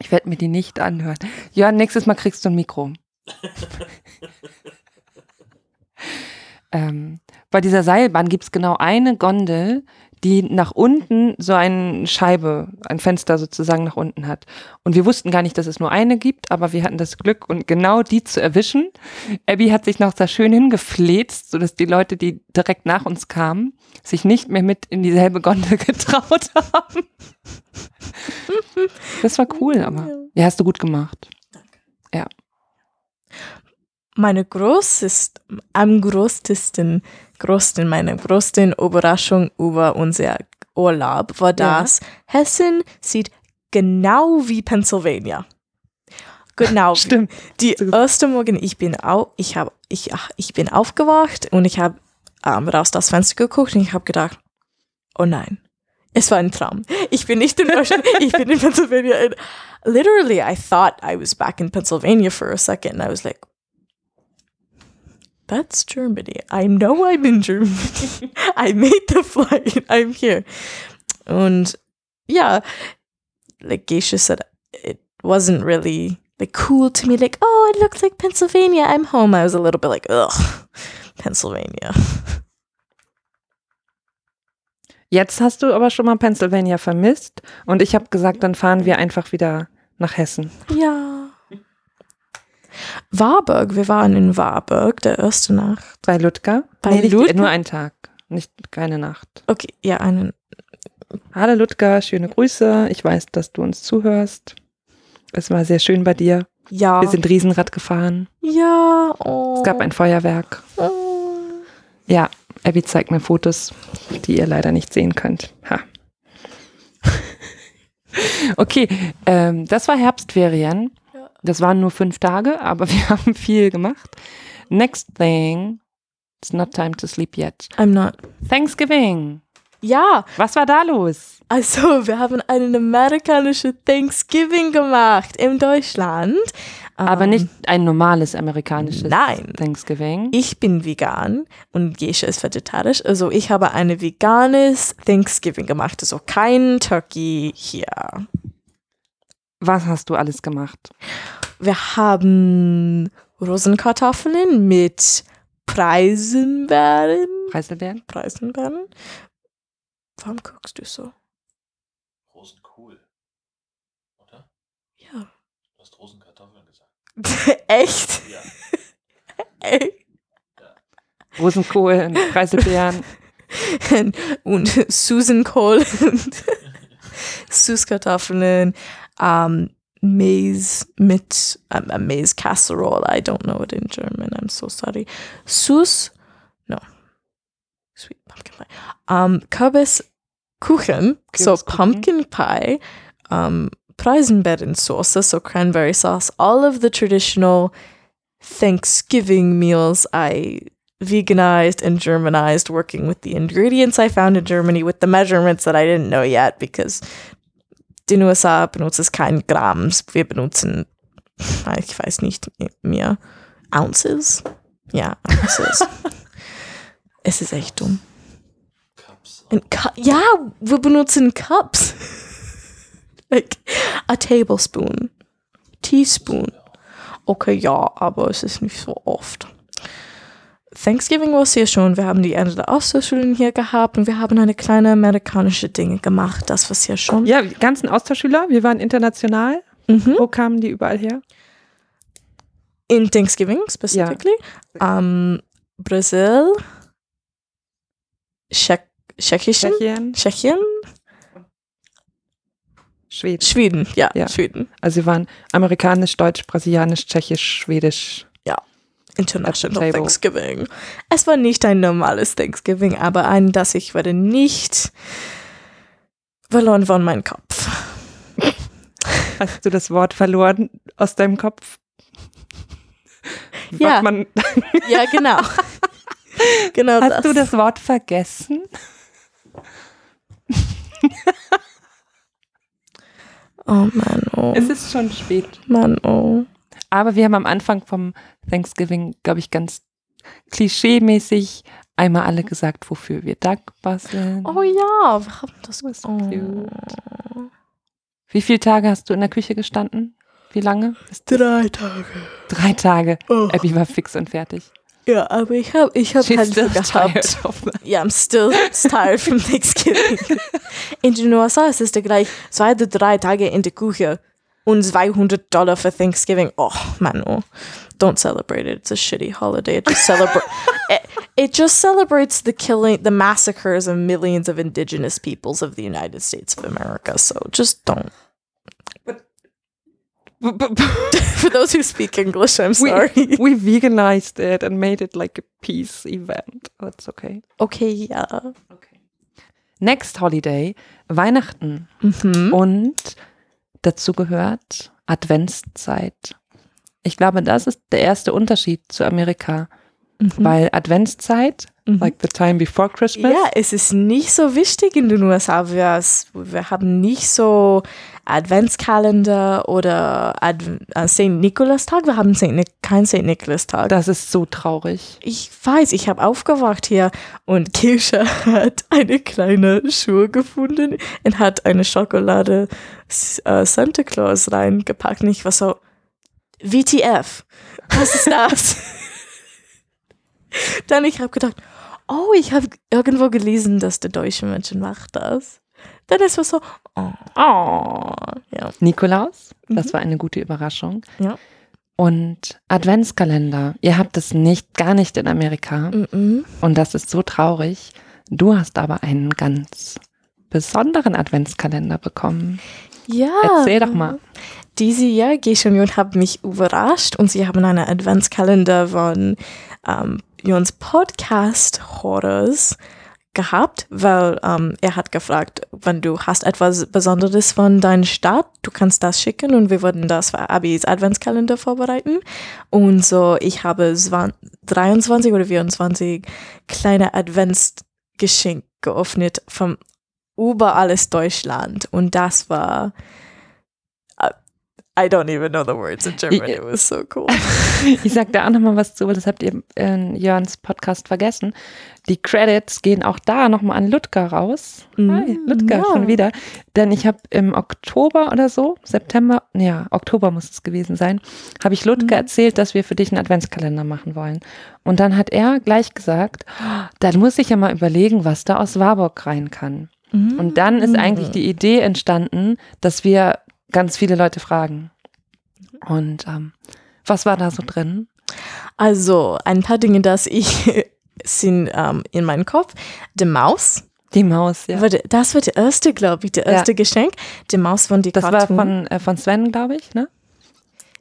Ich werde mir die nicht anhören. Ja, nächstes Mal kriegst du ein Mikro. ähm, bei dieser Seilbahn gibt es genau eine Gondel, die nach unten so eine Scheibe, ein Fenster sozusagen nach unten hat. Und wir wussten gar nicht, dass es nur eine gibt, aber wir hatten das Glück, und genau die zu erwischen. Abby hat sich noch da schön hingefläzt, sodass die Leute, die direkt nach uns kamen, sich nicht mehr mit in dieselbe Gondel getraut haben. Das war cool, aber ja, hast du gut gemacht. meine größtes, am größtesten, größten, meine größten Überraschung über unser Urlaub war, Ja. dass Hessen sieht genau wie Pennsylvania. Genau. Stimmt. Die erste Morgen, ich bin au, ich habe, ich, ach, ich bin aufgewacht und ich habe ähm, raus das Fenster geguckt und ich habe gedacht, oh nein, es war ein Traum. Ich bin nicht in Deutschland, ich bin in Pennsylvania. And literally, I thought I was back in Pennsylvania for a second, and I was like, that's Germany. I know I'm in Germany. I made the flight. I'm here. Und ja, like Geisha said, it wasn't really like cool to me. Like, oh, it looks like Pennsylvania. I'm home. I was a little bit like, ugh, Pennsylvania. Jetzt hast du aber schon mal Pennsylvania vermisst und ich habe gesagt, dann fahren wir einfach wieder nach Hessen. Ja. Warburg, wir waren in Warburg, der erste Nacht. Bei Ludger? Bei nicht, Ludger? Nur einen Tag, nicht keine Nacht. Okay, ja, einen. Hallo Ludger, schöne Grüße. Ich weiß, dass du uns zuhörst. Es war sehr schön bei dir. Ja. Wir sind Riesenrad gefahren. ja. Oh. Es gab ein Feuerwerk. Oh. Ja, Abby zeigt mir Fotos, die ihr leider nicht sehen könnt. Ha. Okay, ähm, das war Herbstferien. Das waren nur fünf Tage, aber wir haben viel gemacht. Next thing, it's not time to sleep yet. I'm not. Thanksgiving. Ja, Was war da los? also wir haben einen amerikanischen Thanksgiving gemacht in Deutschland. Aber Ähm, nicht ein normales amerikanisches Nein. Thanksgiving. Ich bin vegan und Gesche ist vegetarisch. Also ich habe ein veganes Thanksgiving gemacht. Also kein Turkey hier. Was hast du alles gemacht? Wir haben Rosenkartoffeln mit Preisenbeeren. Preiselbeeren? Preisenbeeren? Warum guckst du so? Rosenkohl. Oder? Ja. Du hast Rosenkartoffeln gesagt. Echt? Ja. Echt? Rosenkohl, und Preiselbeeren. und Susankohl und Süßkartoffeln, um, Maize mit um, a Maize casserole. I don't know it in German. I'm so sorry. Süß, no, sweet pumpkin pie. Um, Kürbiskuchen, so pumpkin pie, um, Preisenbeerensauce, so cranberry sauce. All of the traditional Thanksgiving meals I veganized and Germanized, working with the ingredients I found in Germany with the measurements that I didn't know yet because den USA benutzt es kein Grams. Wir benutzen, ich weiß nicht mehr, Ounces. Ja, Ounces. es ist echt dumm. Cups. Cu- ja, wir benutzen Cups. like, tablespoon. Teaspoon. Okay, ja, aber es ist nicht so oft. Thanksgiving war sehr schön. Wir haben die Ende der Austauschschulen hier gehabt und wir haben eine kleine amerikanische Dinge gemacht. Das war sehr schön. Ja, die ganzen Austauschschüler, wir waren international. Mhm. Wo kamen die überall her? In Thanksgiving specifically. Um, Brazil, Czech Tschechischen, Tschechien, Tschechien, Schweden. Schweden, ja, Ja. Schweden. Also sie waren amerikanisch, deutsch, brasilianisch, tschechisch, schwedisch. International. Thanksgiving. Es war nicht ein normales Thanksgiving, aber ein, das ich werde nicht verloren von meinem Kopf. Hast du das Wort verloren aus deinem Kopf? Ja. Ja, genau. genau hast du das Wort vergessen? Oh Mann, oh. Es ist schon spät. Mann, oh. Aber wir haben am Anfang vom Thanksgiving, glaube ich, ganz klischeemäßig einmal alle gesagt, wofür wir dankbar sind. Oh ja, wir haben das Was oh. cute. Wie viele Tage hast du in der Küche gestanden? Wie lange? Drei Tage. Drei Tage. Oh. Abby war fix und fertig. Ja, aber ich habe ich hab She's halt still gehabt. Ja, I'm still tired from Thanksgiving. In den USA ist es der gleich zwei oder drei Tage in der Küche und 200 Dollar for Thanksgiving. Oh, man, oh. Don't celebrate it. It's a shitty holiday. It just celebrate. it, it just celebrates the killing, the massacres of millions of indigenous peoples of the United States of America. So just don't. For those who speak English, I'm We, sorry. we veganized it and made it like a peace event. That's okay. okay, ja. Next Holiday, Weihnachten. Mhm. Und dazu gehört Adventszeit. Ich glaube, das ist der erste Unterschied zu Amerika. Mhm. Weil Adventszeit, like the time before Christmas, Ja, es ist nicht so wichtig in den USA. Wir, wir haben nicht so Adventskalender oder Adv äh, St. Nikolaustag. Wir haben St. Ni kein St. Nikolaustag. das ist so traurig. Ich weiß, ich habe aufgewacht hier und Kirsche hat eine kleine Schuhe gefunden und hat eine Schokolade äh, Santa Claus reingepackt. Und ich war so, WTF, was ist das? Dann ich habe gedacht, oh, ich habe irgendwo gelesen, dass der deutsche Menschen macht das. Dann ist es so, oh, Oh. ja. Nikolaus, das Mhm. war eine gute Überraschung. Ja. Und Adventskalender, ihr habt es nicht, gar nicht in Amerika. Mhm. Und das ist so traurig. Du hast aber einen ganz besonderen Adventskalender bekommen. Ja. Erzähl doch mal. Diese Jahr gehe ich schon und habe mich überrascht und sie haben einen Adventskalender von ähm, Jons Podcast Horrors gehabt, weil ähm, er hat gefragt, wenn du hast etwas Besonderes von deiner Stadt, du kannst das schicken und wir würden das für Abis Adventskalender vorbereiten. Und so, ich habe 20, 23 oder 24 kleine Adventsgeschenke geöffnet vom über alles Deutschland und das war I don't even know the words in German. Ich- It was so cool. Ich sag da auch nochmal was zu, weil das habt ihr in Jörns Podcast vergessen. Die Credits gehen auch da nochmal an Ludger raus. Hi, Mm, Ludger, ja. schon wieder. Denn ich habe im Oktober oder so, September, ja, Oktober muss es gewesen sein, habe ich Ludger Mhm. erzählt, dass wir für dich einen Adventskalender machen wollen. Und dann hat er gleich gesagt, "Oh, dann muss ich ja mal überlegen, was da aus Warburg rein kann. Und dann ist eigentlich die Idee entstanden, dass wir ganz viele Leute fragen. Und ähm, was war da so drin? Also, ein paar Dinge, das ich sind ähm, in meinem Kopf. Die Maus. Die Maus, ja. Das war der erste, glaube ich, der Ja. erste Geschenk. Die Maus von die Das war Cartoon. von, äh, von Sven, glaube ich, ne?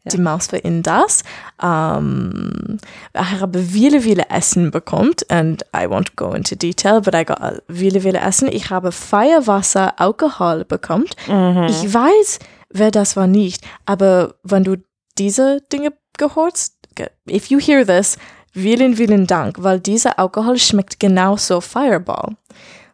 Die Maus war in das. Ähm, ich habe viele, viele Essen bekommen. And I won't go into detail, but I got viele, viele Essen. Ich habe Feuerwasser, Alkohol bekommen. Mhm. Ich weiß, wer das war nicht, aber wenn du diese Dinge gehörst, ge- if you hear this, vielen, vielen Dank, weil dieser Alkohol schmeckt genauso Fireball.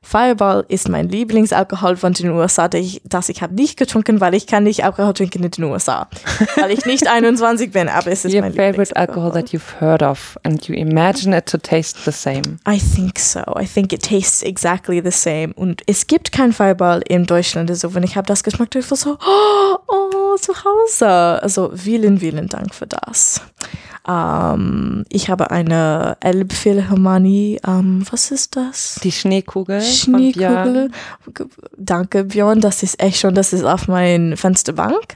Fireball ist mein Lieblingsalkohol von den USA, das ich, ich habe nicht getrunken, weil ich kann nicht Alkohol trinken in den USA, weil ich nicht 21 bin, aber es ist Your mein favorite alcohol Lieblingsalkohol. that you've heard of and you imagine it to taste the same. I think so. I think it tastes exactly the same. Und es gibt kein Fireball in Deutschland. Also wenn ich habe das geschmeckt, ich war so, oh, zu Hause. Also vielen, vielen Dank für das. Ähm, ich habe eine Elbphilharmonie. Ähm, was ist das? Die Schneekugel. von Björn. Schneekugel. Danke, Björn. Das ist echt schon, das ist auf meiner Fensterbank.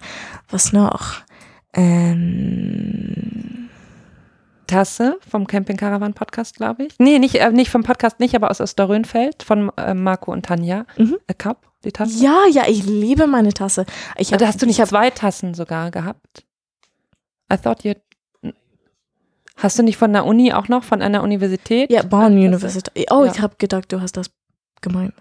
Was noch? Ähm, Tasse vom Camping Caravan Podcast, glaube ich. Nee, nicht, äh, nicht vom Podcast, nicht, aber aus Osterrönfeld von äh, Marco und Tanja. Mhm. A Cup, die Tasse. ja, ja, ich liebe meine Tasse. Ich hab, da hast du nicht ich hab, zwei Tassen sogar gehabt? I thought you. Hast du nicht von der Uni auch noch, von einer Universität? Ja, Bonn? University. Oh, Ja. ich habe gedacht, du hast das gemeint.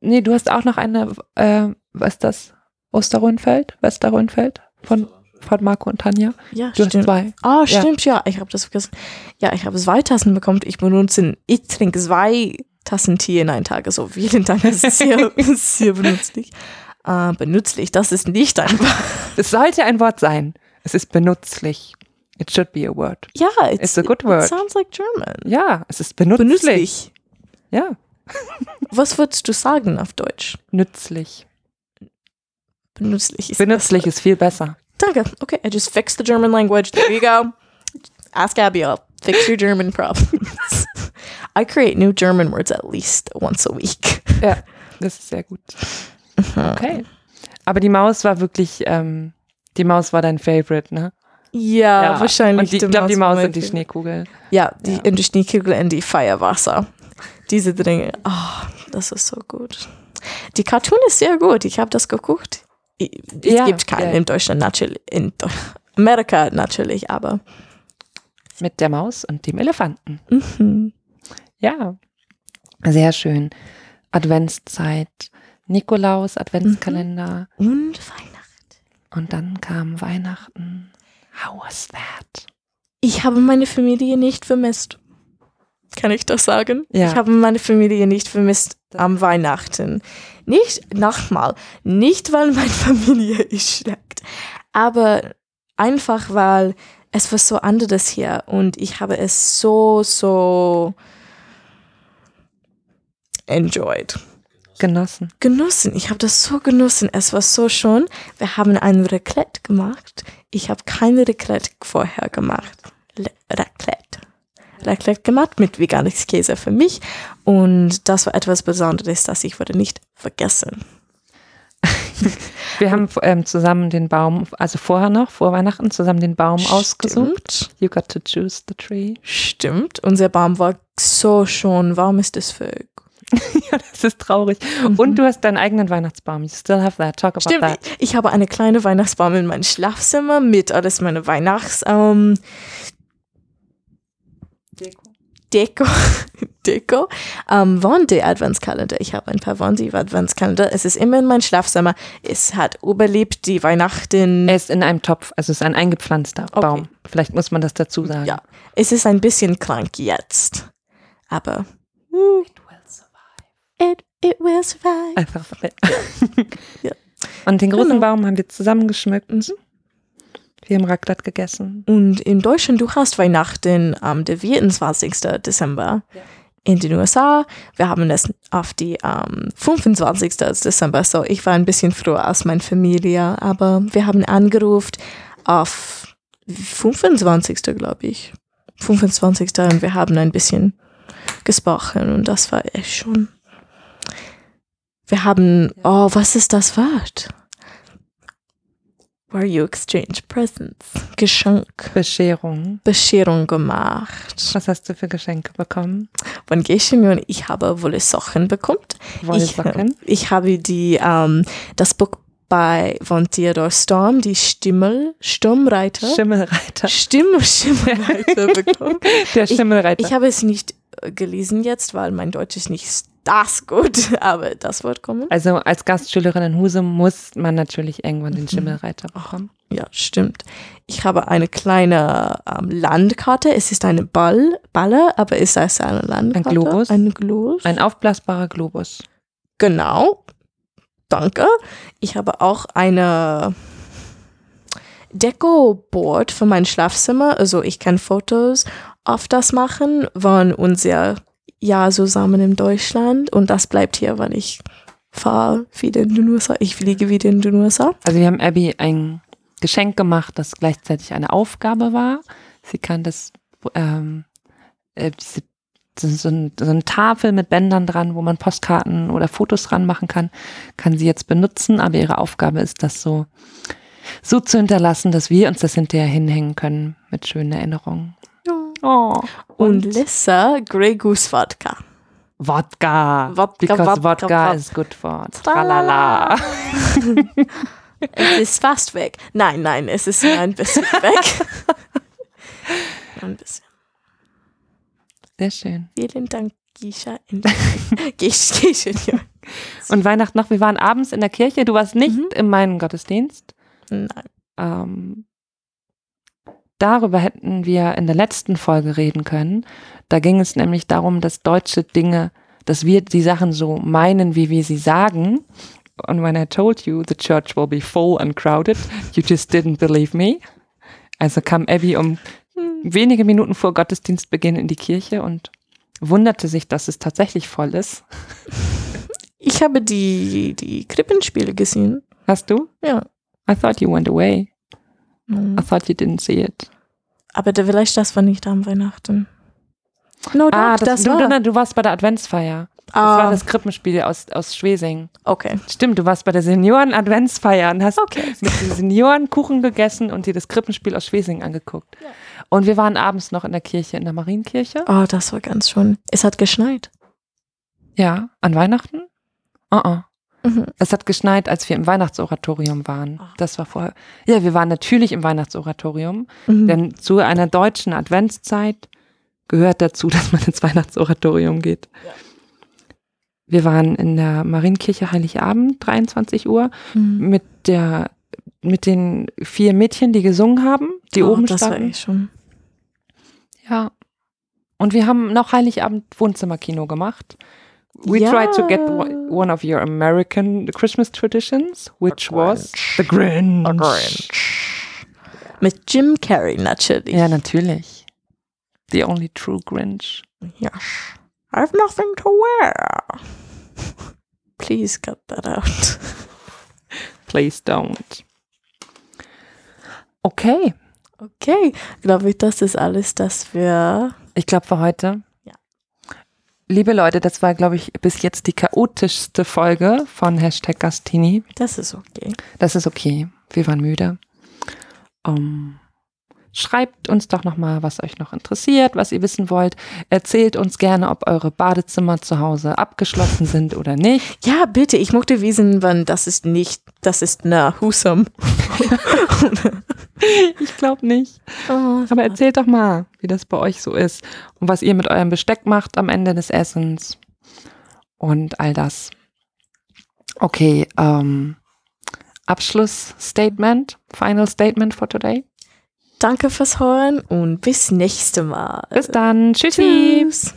Nee, du hast auch noch eine, äh, was ist das? Osterrönfeld? Westerrönfeld? Von, von Marco und Tanja? Ja, Du hast stimmt. zwei. Ah, Ja. stimmt, ja. Ich habe das vergessen. Ja, ich habe zwei Tassen bekommen. Ich benutze, ich trinke zwei Tassen Tee in einem Tag. Also vielen Dank, das ist sehr, sehr benützlich. Äh, benützlich, das ist nicht ein Wort. Es sollte ein Wort sein. Es ist benutzlich. It should be a word. Ja, It's a good It word. sounds like German. Ja, es ist benutzlich. Benützlich. Ja, Was würdest du sagen auf Deutsch? nützlich. Benützlich ist Benützlich ist viel besser. Danke. Okay, I just fixed the German language. There you go. Ask Abby. I'll fix your German problems. I create new German words at least once a week. Ja, das ist sehr gut. Okay. Aber die Maus war wirklich, ähm, die Maus war dein Favorite, ne? Ja, wahrscheinlich. Und die, ich glaube, die Maus und die Schneekugel. Ja, die Ja. in die Schneekugel in die Feuerwasser. Diese Dinge. Ah, das ist so gut. Die Cartoon ist sehr gut. Ich habe das geguckt. Es Ja, gibt keinen ja. in Deutschland natürlich, in Amerika natürlich, aber Mit der Maus und dem Elefanten. mhm. Ja. Sehr schön. Adventszeit. Nikolaus, Adventskalender. und Weihnachten. Und dann kam Weihnachten. How was that? Ich habe meine Familie nicht vermisst. Kann ich das sagen? Ja. Ich habe meine Familie nicht vermisst am Weihnachten. Nicht, nochmal, nicht weil meine Familie ist schlecht, aber einfach weil es war so anderes hier und ich habe es so, so enjoyed. Genossen. Genossen. Ich habe das so genossen. Es war so schön. Wir haben ein Raclette gemacht. Ich habe keine Raclette vorher gemacht. Le Raclette. Raclette gemacht mit veganes Käse für mich. Und das war etwas Besonderes, das ich würde nicht vergessen. Wir haben ähm, zusammen den Baum, also vorher noch, vor Weihnachten, zusammen den Baum ausgesucht. Stimmt. You got to choose the tree. Stimmt. Unser Baum war so schön. Warum ist das für das ist traurig. Und du hast deinen eigenen Weihnachtsbaum. You still have that. Talk about Stimmt, that. ich, habe eine kleine Weihnachtsbaum in meinem Schlafzimmer mit alles meine Weihnachts ähm, Deko. Deko. Ähm, Wande Adventskalender. Ich habe ein paar Wande Adventskalender. Es ist immer in meinem Schlafzimmer. Es hat überlebt die Weihnachten. Er ist in einem Topf, also es ist ein eingepflanzter Okay. Baum. Vielleicht muss man das dazu sagen. Ja, es ist ein bisschen krank jetzt. Aber it, it will survive. Einfach. Ja. Und den großen Genau. Baum haben wir zusammengeschmückt. Mhm. Wir haben Raclette gegessen. Und in Deutschland, du hast Weihnachten am der 24. Dezember. In den USA, wir haben es auf die ähm, 25. Dezember. So, ich war ein bisschen früher als meine Familie, aber wir haben angerufen auf 25. glaube ich. 25. und wir haben ein bisschen gesprochen und das war echt schon. Wir haben, oh, was ist das Wort? Where you exchange presents. Geschenk. Bescherung. Bescherung gemacht. Was hast du für Geschenke bekommen? Von Geshem und ich habe wohl Socken bekommen. Ich, Wollsocken. ich habe die, ähm, das Buch bei von Theodor Storm, die Stimmel, Sturmreiter. Schimmelreiter. Stimm, Stimmelreiter bekommen. Der Schimmelreiter. Ich habe es nicht äh, gelesen jetzt, weil mein Deutsch ist nicht das gut, aber das wird kommen. also als Gastschülerin in Husum muss man natürlich irgendwann Mhm. den Schimmelreiter bekommen. Ja, stimmt. Ich habe eine kleine ähm, Landkarte. Es ist eine Ball, Balle, aber ist das eine Landkarte? Globus? Ein Globus. Ein aufblasbarer Globus. Genau. Danke. Ich habe auch eine Deko-Board für mein Schlafzimmer. Also ich kann Fotos auf das machen von unser Jahr zusammen in Deutschland und das bleibt hier, weil ich fahre wieder in den USA. Ich fliege wieder in den USA. Also wir haben Abby ein Geschenk gemacht, das gleichzeitig eine Aufgabe war. Sie kann das, ähm, äh, diese, so, so, ein, so eine Tafel mit Bändern dran, wo man Postkarten oder Fotos dran machen kann, kann sie jetzt benutzen, aber ihre Aufgabe ist, das so, so zu hinterlassen, dass wir uns das hinterher hinhängen können mit schönen Erinnerungen. Oh, Und, Lissa, Grey Goose Vodka. Wodka. Wodka, Because Wodka, is good for Tralala. Es ist fast weg. Nein, nein, es ist ein bisschen weg. ein bisschen. Sehr schön. Vielen Dank, Gisha. Gish, Gisha, ja. Und Weihnachten noch, wir waren abends in der Kirche, du warst nicht Mhm. in meinem Gottesdienst. Nein. Ähm, darüber hätten wir in der letzten Folge reden können. Da ging es nämlich darum, dass deutsche Dinge, dass wir die Sachen so meinen, wie wir sie sagen. Und when I told you the church will be full and crowded, you just didn't believe me. Also kam Abby um wenige Minuten vor Gottesdienstbeginn in die Kirche und wunderte sich, dass es tatsächlich voll ist. Ich habe die, die Krippenspiele gesehen. Hast du? Ja. I thought you went away. Mhm. I thought you didn't see it. Aber da, vielleicht das war nicht am Weihnachten. No, doch, ah, das, das, du, war. du, du warst bei der Adventsfeier. Das Ah, war das Krippenspiel aus, aus Schwesing. okay. Stimmt, du warst bei der Senioren-Adventsfeier und hast Okay. mit den Senioren Kuchen gegessen und dir das Krippenspiel aus Schwesing angeguckt. Ja. Und wir waren abends noch in der Kirche, in der Marienkirche. Oh, das war ganz schön. Es hat geschneit. Ja, an Weihnachten? Uh -uh. Mhm. Es hat geschneit, als wir im Weihnachtsoratorium waren. Das war vorher. Ja, wir waren natürlich im Weihnachtsoratorium, Mhm. denn zu einer deutschen Adventszeit gehört dazu, dass man ins Weihnachtsoratorium geht. Ja. Wir waren in der Marienkirche Heiligabend, 23 Uhr, Mhm. mit der mit den vier Mädchen, die gesungen haben, die oh, oben das war standen. eh schon. Ja. Und wir haben noch Heiligabend Wohnzimmerkino gemacht. We Ja. tried to get one of your American Christmas traditions, which was The Grinch. Mit Jim Carrey natürlich. Ja, natürlich. The only true Grinch. Ja. I have nothing to wear. Please cut that out. Please don't. Okay. Okay, glaube ich, das ist alles, das wir. Ich glaube für heute. Liebe Leute, das war, glaube ich, bis jetzt die chaotischste Folge von Hashtag Gastini. Das ist okay. Das ist okay. Wir waren müde. Ähm, schreibt uns doch nochmal, was euch noch interessiert, was ihr wissen wollt. Erzählt uns gerne, ob eure Badezimmer zu Hause abgeschlossen sind oder nicht. Ja, bitte, ich möchte wissen, wann das ist nicht, das ist na Husum. Ich glaube nicht. oh, Aber erzählt doch mal, wie das bei euch so ist und was ihr mit eurem Besteck macht am Ende des Essens und all das. Okay, ähm, Abschlussstatement, Final Statement for today. Danke fürs Hören und bis nächste Mal. Bis dann. Tschüssi. Tschüss.